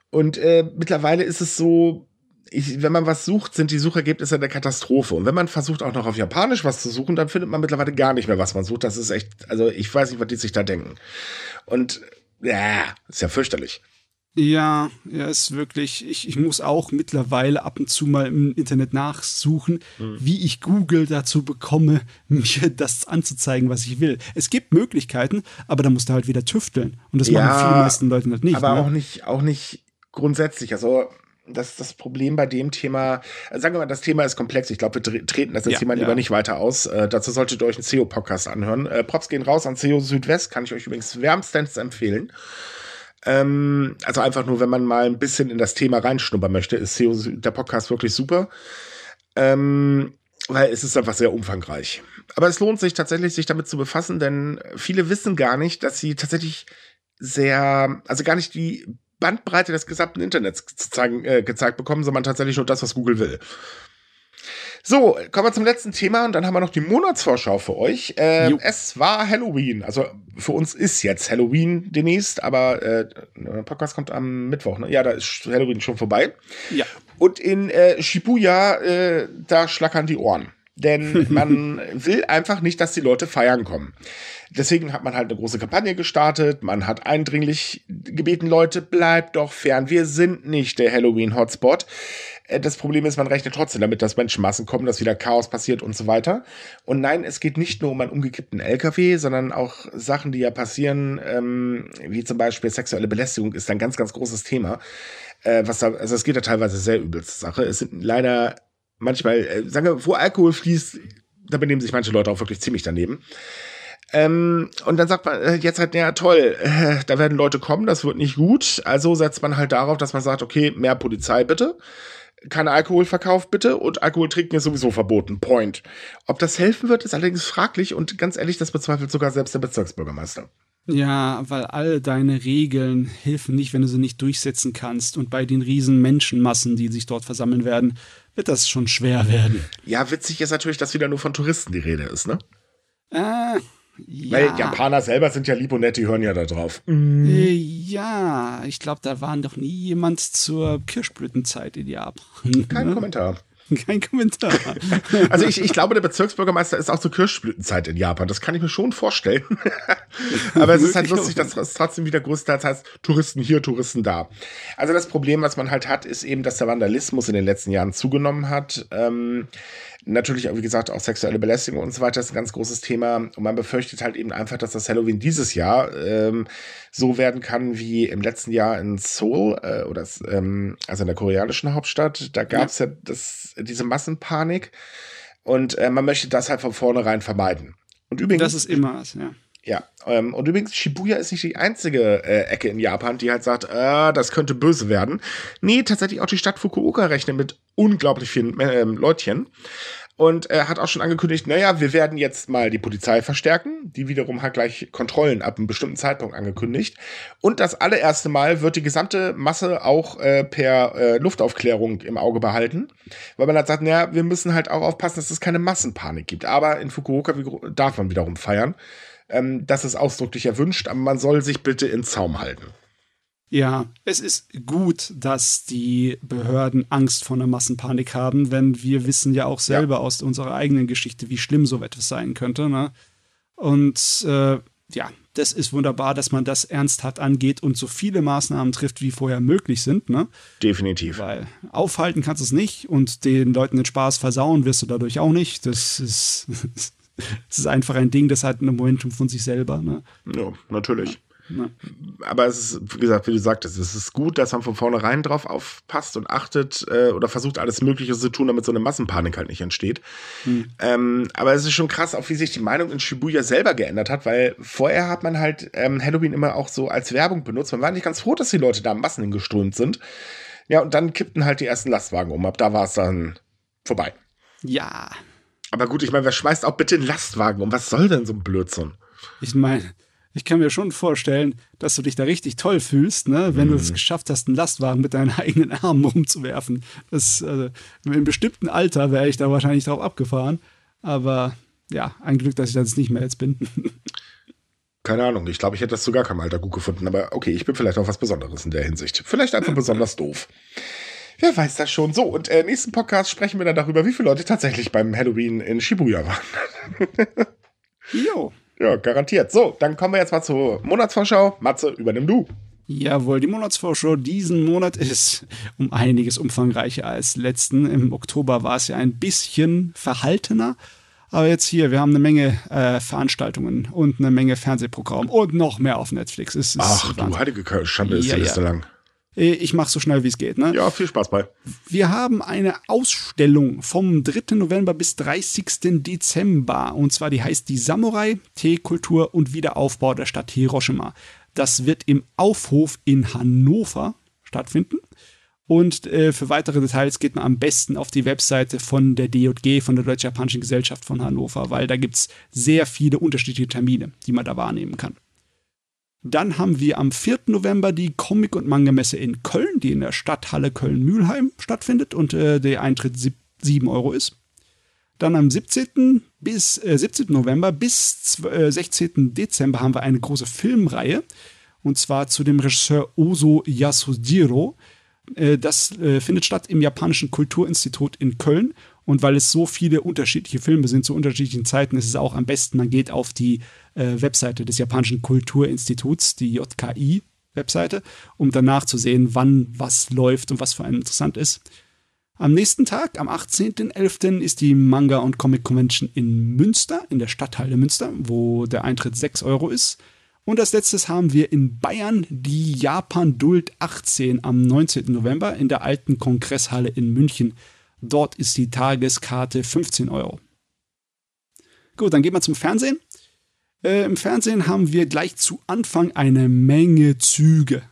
Und äh, mittlerweile ist es so, ich, wenn man was sucht, sind die Suchergebnisse eine Katastrophe. Und wenn man versucht, auch noch auf Japanisch was zu suchen, dann findet man mittlerweile gar nicht mehr, was man sucht. Das ist echt, also ich weiß nicht, was die sich da denken. Und ja, ist ja fürchterlich. Ja, ja, ist wirklich, ich, ich muss auch mittlerweile ab und zu mal im Internet nachsuchen, mhm. wie ich Google dazu bekomme, [laughs] mir das anzuzeigen, was ich will. Es gibt Möglichkeiten, aber da musst du halt wieder tüfteln. Und das ja, machen viele meisten Leute halt nicht. Aber ne? auch nicht, auch nicht grundsätzlich. Also das das Problem bei dem Thema. Sagen wir mal, das Thema ist komplex. Ich glaube, wir treten das jetzt ja, jemand ja. lieber nicht weiter aus. Äh, dazu solltet ihr euch einen SEO-Podcast anhören. Äh, Props gehen raus an SEO Südwest, kann ich euch übrigens wärmstens empfehlen. Ähm, also einfach nur, wenn man mal ein bisschen in das Thema reinschnuppern möchte, ist der Podcast wirklich super. Ähm, weil es ist einfach sehr umfangreich. Aber es lohnt sich tatsächlich, sich damit zu befassen, denn viele wissen gar nicht, dass sie tatsächlich sehr, also gar nicht die Bandbreite des gesamten Internets zeigen, äh, gezeigt bekommen, sondern tatsächlich nur das, was Google will. So, kommen wir zum letzten Thema und dann haben wir noch die Monatsvorschau für euch. Ähm, es war Halloween. Also für uns ist jetzt Halloween demnächst, aber äh, der Podcast kommt am Mittwoch. Ne? Ja, da ist Halloween schon vorbei. Ja. Und in äh, Shibuya, äh, da schlackern die Ohren. Denn [laughs] man will einfach nicht, dass die Leute feiern kommen. Deswegen hat man halt eine große Kampagne gestartet. Man hat eindringlich gebeten, Leute, bleibt doch fern. Wir sind nicht der Halloween-Hotspot. Äh, das Problem ist, man rechnet trotzdem damit, dass Menschenmassen kommen, dass wieder Chaos passiert und so weiter. Und nein, es geht nicht nur um einen umgekippten LKW, sondern auch Sachen, die ja passieren, ähm, wie zum Beispiel sexuelle Belästigung, ist ein ganz, ganz großes Thema. Äh, was da, also es geht ja teilweise sehr übel zur Sache. Es sind leider manchmal, äh, sagen wir, wo Alkohol fließt, da benehmen sich manche Leute auch wirklich ziemlich daneben. Ähm, und dann sagt man äh, jetzt halt, ja toll, äh, da werden Leute kommen, das wird nicht gut. Also setzt man halt darauf, dass man sagt, okay, mehr Polizei bitte kein Alkoholverkauf bitte und Alkohol trinken ist sowieso verboten. Point. Ob das helfen wird, ist allerdings fraglich und ganz ehrlich, das bezweifelt sogar selbst der Bezirksbürgermeister. Ja, weil all deine Regeln helfen nicht, wenn du sie nicht durchsetzen kannst. Und bei den riesen Menschenmassen, die sich dort versammeln werden, wird das schon schwer werden. Ja, witzig ist natürlich, dass wieder nur von Touristen die Rede ist, ne? Äh, ja. Weil Japaner selber sind ja lieb und nett, die hören ja da drauf. Äh, ja, ich glaube, da war doch nie jemand zur Kirschblütenzeit in Japan. Kein Kommentar. [laughs] Kein Kommentar. [laughs] Also ich, ich glaube, der Bezirksbürgermeister ist auch zur Kirschblütenzeit in Japan. Das kann ich mir schon vorstellen. [laughs] Aber es ist halt lustig, dass es trotzdem wieder größtenteils heißt, Touristen hier, Touristen da. Also das Problem, was man halt hat, ist eben, dass der Vandalismus in den letzten Jahren zugenommen hat. Ähm, Natürlich, wie gesagt, auch sexuelle Belästigung und so weiter ist ein ganz großes Thema. Und man befürchtet halt eben einfach, dass das Halloween dieses Jahr ähm, so werden kann wie im letzten Jahr in Seoul, äh, oder ähm, also in der koreanischen Hauptstadt. Da gab es ja, ja das, diese Massenpanik. Und äh, man möchte das halt von vornherein vermeiden. Und übrigens. Das ist immer was, ja. Ja, ähm, und übrigens, Shibuya ist nicht die einzige äh, Ecke in Japan, die halt sagt, äh, das könnte böse werden. Nee, tatsächlich auch die Stadt Fukuoka rechnet mit unglaublich vielen äh, Leutchen. Und er hat auch schon angekündigt, naja, wir werden jetzt mal die Polizei verstärken. Die wiederum hat gleich Kontrollen ab einem bestimmten Zeitpunkt angekündigt. Und das allererste Mal wird die gesamte Masse auch äh, per äh, Luftaufklärung im Auge behalten. Weil man hat gesagt, naja, wir müssen halt auch aufpassen, dass es keine Massenpanik gibt. Aber in Fukuoka darf man wiederum feiern. Ähm, das ist ausdrücklich erwünscht, aber man soll sich bitte in Zaum halten. Ja, es ist gut, dass die Behörden Angst vor einer Massenpanik haben, wenn wir wissen ja auch selber ja. aus unserer eigenen Geschichte, wie schlimm so etwas sein könnte. Ne? Und äh, ja, das ist wunderbar, dass man das ernsthaft angeht und so viele Maßnahmen trifft, wie vorher möglich sind. Ne? Definitiv. Weil aufhalten kannst du es nicht und den Leuten den Spaß versauen wirst du dadurch auch nicht. Das ist [laughs] [laughs] es ist einfach ein Ding, das hat ein Momentum von sich selber. Ne? Ja, natürlich. Ja. Aber es ist, wie gesagt, wie du sagtest, es ist gut, dass man von vornherein drauf aufpasst und achtet äh, oder versucht, alles Mögliche zu tun, damit so eine Massenpanik halt nicht entsteht. Hm. Ähm, aber es ist schon krass, auch wie sich die Meinung in Shibuya selber geändert hat, weil vorher hat man halt ähm, Halloween immer auch so als Werbung benutzt. Man war nicht ganz froh, dass die Leute da Massen hingeströmt sind. Ja, und dann kippten halt die ersten Lastwagen um. Ab da war es dann vorbei. Ja, aber gut, ich meine, wer schmeißt auch bitte einen Lastwagen um? Was soll denn so ein Blödsinn? Ich meine, Ich kann mir schon vorstellen, dass du dich da richtig toll fühlst, ne? wenn mhm. du es geschafft hast, einen Lastwagen mit deinen [laughs] eigenen Armen rumzuwerfen. Das, also, in einem bestimmten Alter wäre ich da wahrscheinlich drauf abgefahren. Aber ja, ein Glück, dass ich das nicht mehr jetzt bin. [laughs] Keine Ahnung, ich glaube, ich hätte das zu gar keinem Alter gut gefunden, aber okay, ich bin vielleicht auch was Besonderes in der Hinsicht. Vielleicht einfach besonders [laughs] doof. Wer weiß das schon. So, und äh, nächsten Podcast sprechen wir dann darüber, wie viele Leute tatsächlich beim Halloween in Shibuya waren. [laughs] jo. Ja, garantiert. So, dann kommen wir jetzt mal zur Monatsvorschau. Matze, übernimm du. Jawohl, die Monatsvorschau diesen Monat ist um einiges umfangreicher als letzten. Im Oktober war es ja ein bisschen verhaltener. Aber jetzt hier, wir haben eine Menge äh, Veranstaltungen und eine Menge Fernsehprogramm und noch mehr auf Netflix. Es ist Ach, du heilige Schande, ist ja, die Liste ja. lang. Äh, ich mache so schnell, wie es geht. Ne? Ja, viel Spaß bei. Wir haben eine Ausstellung vom 3. November bis 30. Dezember. Und zwar die heißt die Samurai, Teekultur und Wiederaufbau der Stadt Hiroshima. Das wird im Aufhof in Hannover stattfinden. Und äh, für weitere Details geht man am besten auf die Webseite von der DJG, von der Deutsch-Japanischen Gesellschaft von Hannover, weil da gibt es sehr viele unterschiedliche Termine, die man da wahrnehmen kann. Dann haben wir am 4. November die Comic- und Manga-Messe in Köln, die in der Stadthalle Köln-Mühlheim stattfindet und äh, der Eintritt 7 Euro ist. Dann am 17. bis äh, 17. November bis äh, 16. Dezember haben wir eine große Filmreihe und zwar zu dem Regisseur Oso Yasujiro. Äh, das äh, findet statt im Japanischen Kulturinstitut in Köln und weil es so viele unterschiedliche Filme sind zu unterschiedlichen Zeiten, ist es auch am besten, man geht auf die äh, Webseite des Japanischen Kulturinstituts, die JKI. Webseite, um danach zu sehen, wann was läuft und was für einen interessant ist. Am nächsten Tag, am 18.11., ist die Manga- und Comic Convention in Münster, in der Stadthalle Münster, wo der Eintritt 6 Euro ist. Und als letztes haben wir in Bayern die Japan Duld 18 am 19. November in der alten Kongresshalle in München. Dort ist die Tageskarte 15 Euro. Gut, dann gehen wir zum Fernsehen. Äh, Im Fernsehen haben wir gleich zu Anfang eine Menge Züge.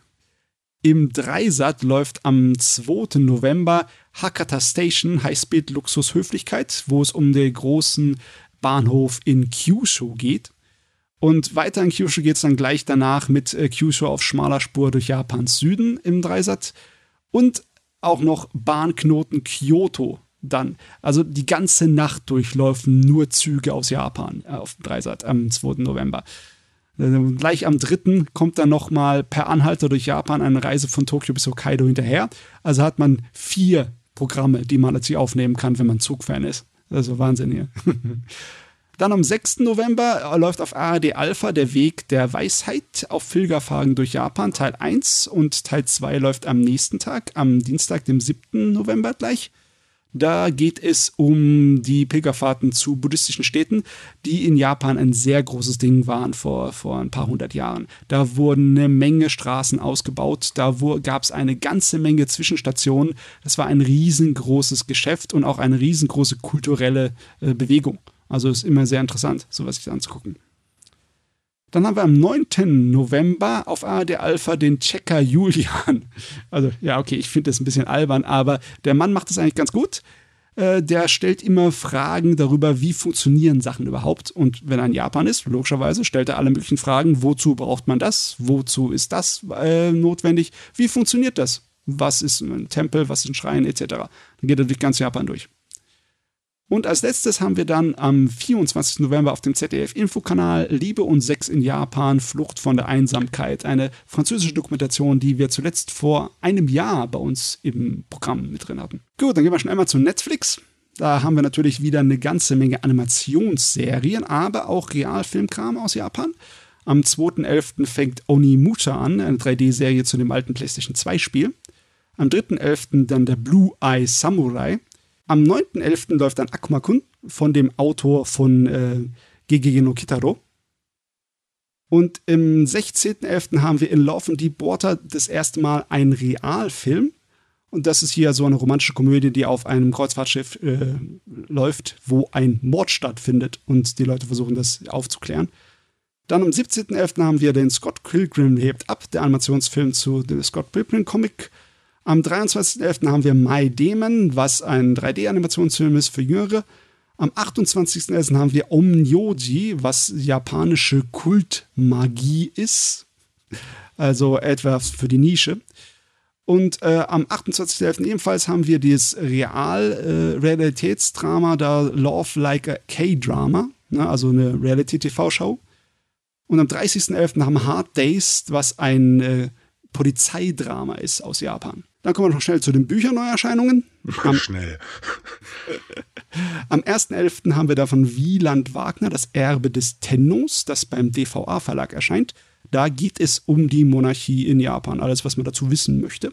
Im Dreisat läuft am 2. November Hakata Station Highspeed Luxus Höflichkeit, wo es um den großen Bahnhof in Kyushu geht. Und weiter in Kyushu geht es dann gleich danach mit äh, Kyushu auf schmaler Spur durch Japans Süden im Dreisat. Und auch noch Bahnknoten Kyoto dann. Also die ganze Nacht durchlaufen nur Züge aus Japan äh, auf dem Dreisat am 2. November. Äh, gleich am 3. kommt dann nochmal per Anhalter durch Japan eine Reise von Tokio bis Hokkaido hinterher. Also hat man vier Programme, die man natürlich aufnehmen kann, wenn man Zugfan ist. Also Wahnsinn hier. [laughs] Dann am 6. November äh, läuft auf ARD Alpha der Weg der Weisheit auf Pilgerfahrten durch Japan, Teil 1 und Teil 2 läuft am nächsten Tag, am Dienstag, dem 7. November gleich. Da geht es um die Pilgerfahrten zu buddhistischen Städten, die in Japan ein sehr großes Ding waren vor, vor ein paar hundert Jahren. Da wurden eine Menge Straßen ausgebaut, da gab es eine ganze Menge Zwischenstationen. Das war ein riesengroßes Geschäft und auch eine riesengroße kulturelle äh, Bewegung. Also ist immer sehr interessant, sowas sich anzugucken. Dann haben wir am 9. November auf ARD Alpha den Checker Julian. Also, ja, okay, ich finde das ein bisschen albern, aber der Mann macht das eigentlich ganz gut. Äh, der stellt immer Fragen darüber, wie funktionieren Sachen überhaupt. Und wenn er in Japan ist, logischerweise, stellt er alle möglichen Fragen. Wozu braucht man das? Wozu ist das äh, notwendig? Wie funktioniert das? Was ist ein Tempel? Was ist ein Schrein? Etc. Dann geht er durch ganz Japan durch. Und als letztes haben wir dann am 24. November auf dem ZDF-Infokanal Liebe und Sex in Japan, Flucht von der Einsamkeit. Eine französische Dokumentation, die wir zuletzt vor einem Jahr bei uns im Programm mit drin hatten. Gut, dann gehen wir schon einmal zu Netflix. Da haben wir natürlich wieder eine ganze Menge Animationsserien, aber auch Realfilmkram aus Japan. Am 2.11. fängt Onimusha an, eine 3D-Serie zu dem alten PlayStation 2-Spiel. Am 3.11. dann der Blue Eye Samurai, am 9.11. läuft dann Akumakun von dem Autor von äh, Gegege no Kitaro. Und im 16.11. haben wir in Love and Deep Water das erste Mal einen Realfilm. Und das ist hier so eine romantische Komödie, die auf einem Kreuzfahrtschiff äh, läuft, wo ein Mord stattfindet und die Leute versuchen, das aufzuklären. Dann am 17.11. haben wir den Scott Pilgrim hebt ab, der Animationsfilm zu dem Scott Pilgrim Comic am 23.11. haben wir My Demon, was ein 3D-Animationsfilm ist für Jüngere. Am 28.11. haben wir Omnyoji, was japanische Kultmagie ist. Also etwas für die Nische. Und äh, am 28.11. ebenfalls haben wir das Real-Realitätsdrama, äh, da Love Like a K-Drama, ne, also eine Reality-TV-Show. Und am 30.11. haben Hard Days, was ein äh, Polizeidrama ist aus Japan. Dann kommen wir noch schnell zu den Bücherneuerscheinungen. [laughs] Am, schnell. am 1.11. haben wir da von Wieland Wagner das Erbe des Tennos, das beim DVA-Verlag erscheint. Da geht es um die Monarchie in Japan, alles, was man dazu wissen möchte.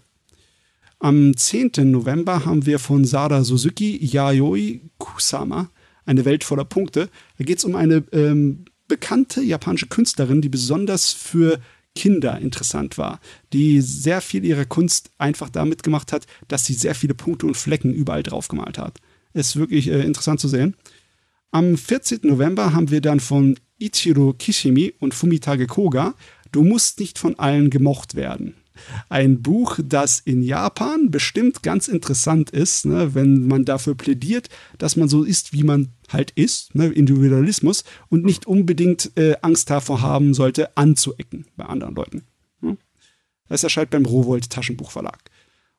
Am 10. November haben wir von Sada Suzuki Yayoi Kusama eine Welt voller Punkte. Da geht es um eine ähm, bekannte japanische Künstlerin, die besonders für Kinder interessant war, die sehr viel ihrer Kunst einfach damit gemacht hat, dass sie sehr viele Punkte und Flecken überall drauf gemalt hat. Ist wirklich äh, interessant zu sehen. Am 14. November haben wir dann von Ichiro Kishimi und Fumitage Koga Du musst nicht von allen gemocht werden. Ein Buch, das in Japan bestimmt ganz interessant ist, ne, wenn man dafür plädiert, dass man so ist, wie man halt ist, ne, Individualismus, und nicht unbedingt äh, Angst davor haben sollte, anzuecken bei anderen Leuten. Ne? Das erscheint beim Rowold Taschenbuchverlag.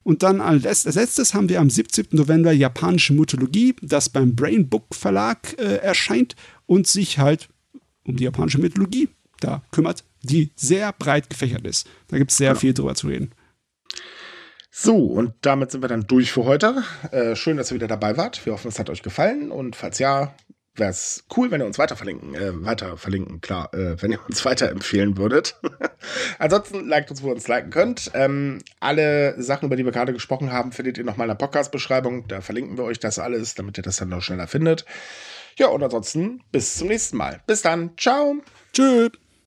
Und dann als letztes haben wir am 17. November japanische Mythologie, das beim Brain Book Verlag äh, erscheint und sich halt um die japanische Mythologie da kümmert, die sehr breit gefächert ist. Da gibt es sehr ja. viel drüber zu reden. So, und damit sind wir dann durch für heute. Äh, schön, dass ihr wieder dabei wart. Wir hoffen, es hat euch gefallen. Und falls ja, wäre es cool, wenn ihr uns weiter verlinken, äh, weiter verlinken, klar, äh, wenn ihr uns [laughs] weiterempfehlen würdet. [laughs] Ansonsten liked uns, wo ihr uns liken könnt. Ähm, alle Sachen, über die wir gerade gesprochen haben, findet ihr nochmal in der Podcast-Beschreibung. Da verlinken wir euch das alles, damit ihr das dann noch schneller findet. Ja, und ansonsten bis zum nächsten Mal. Bis dann. Ciao. Tschüss.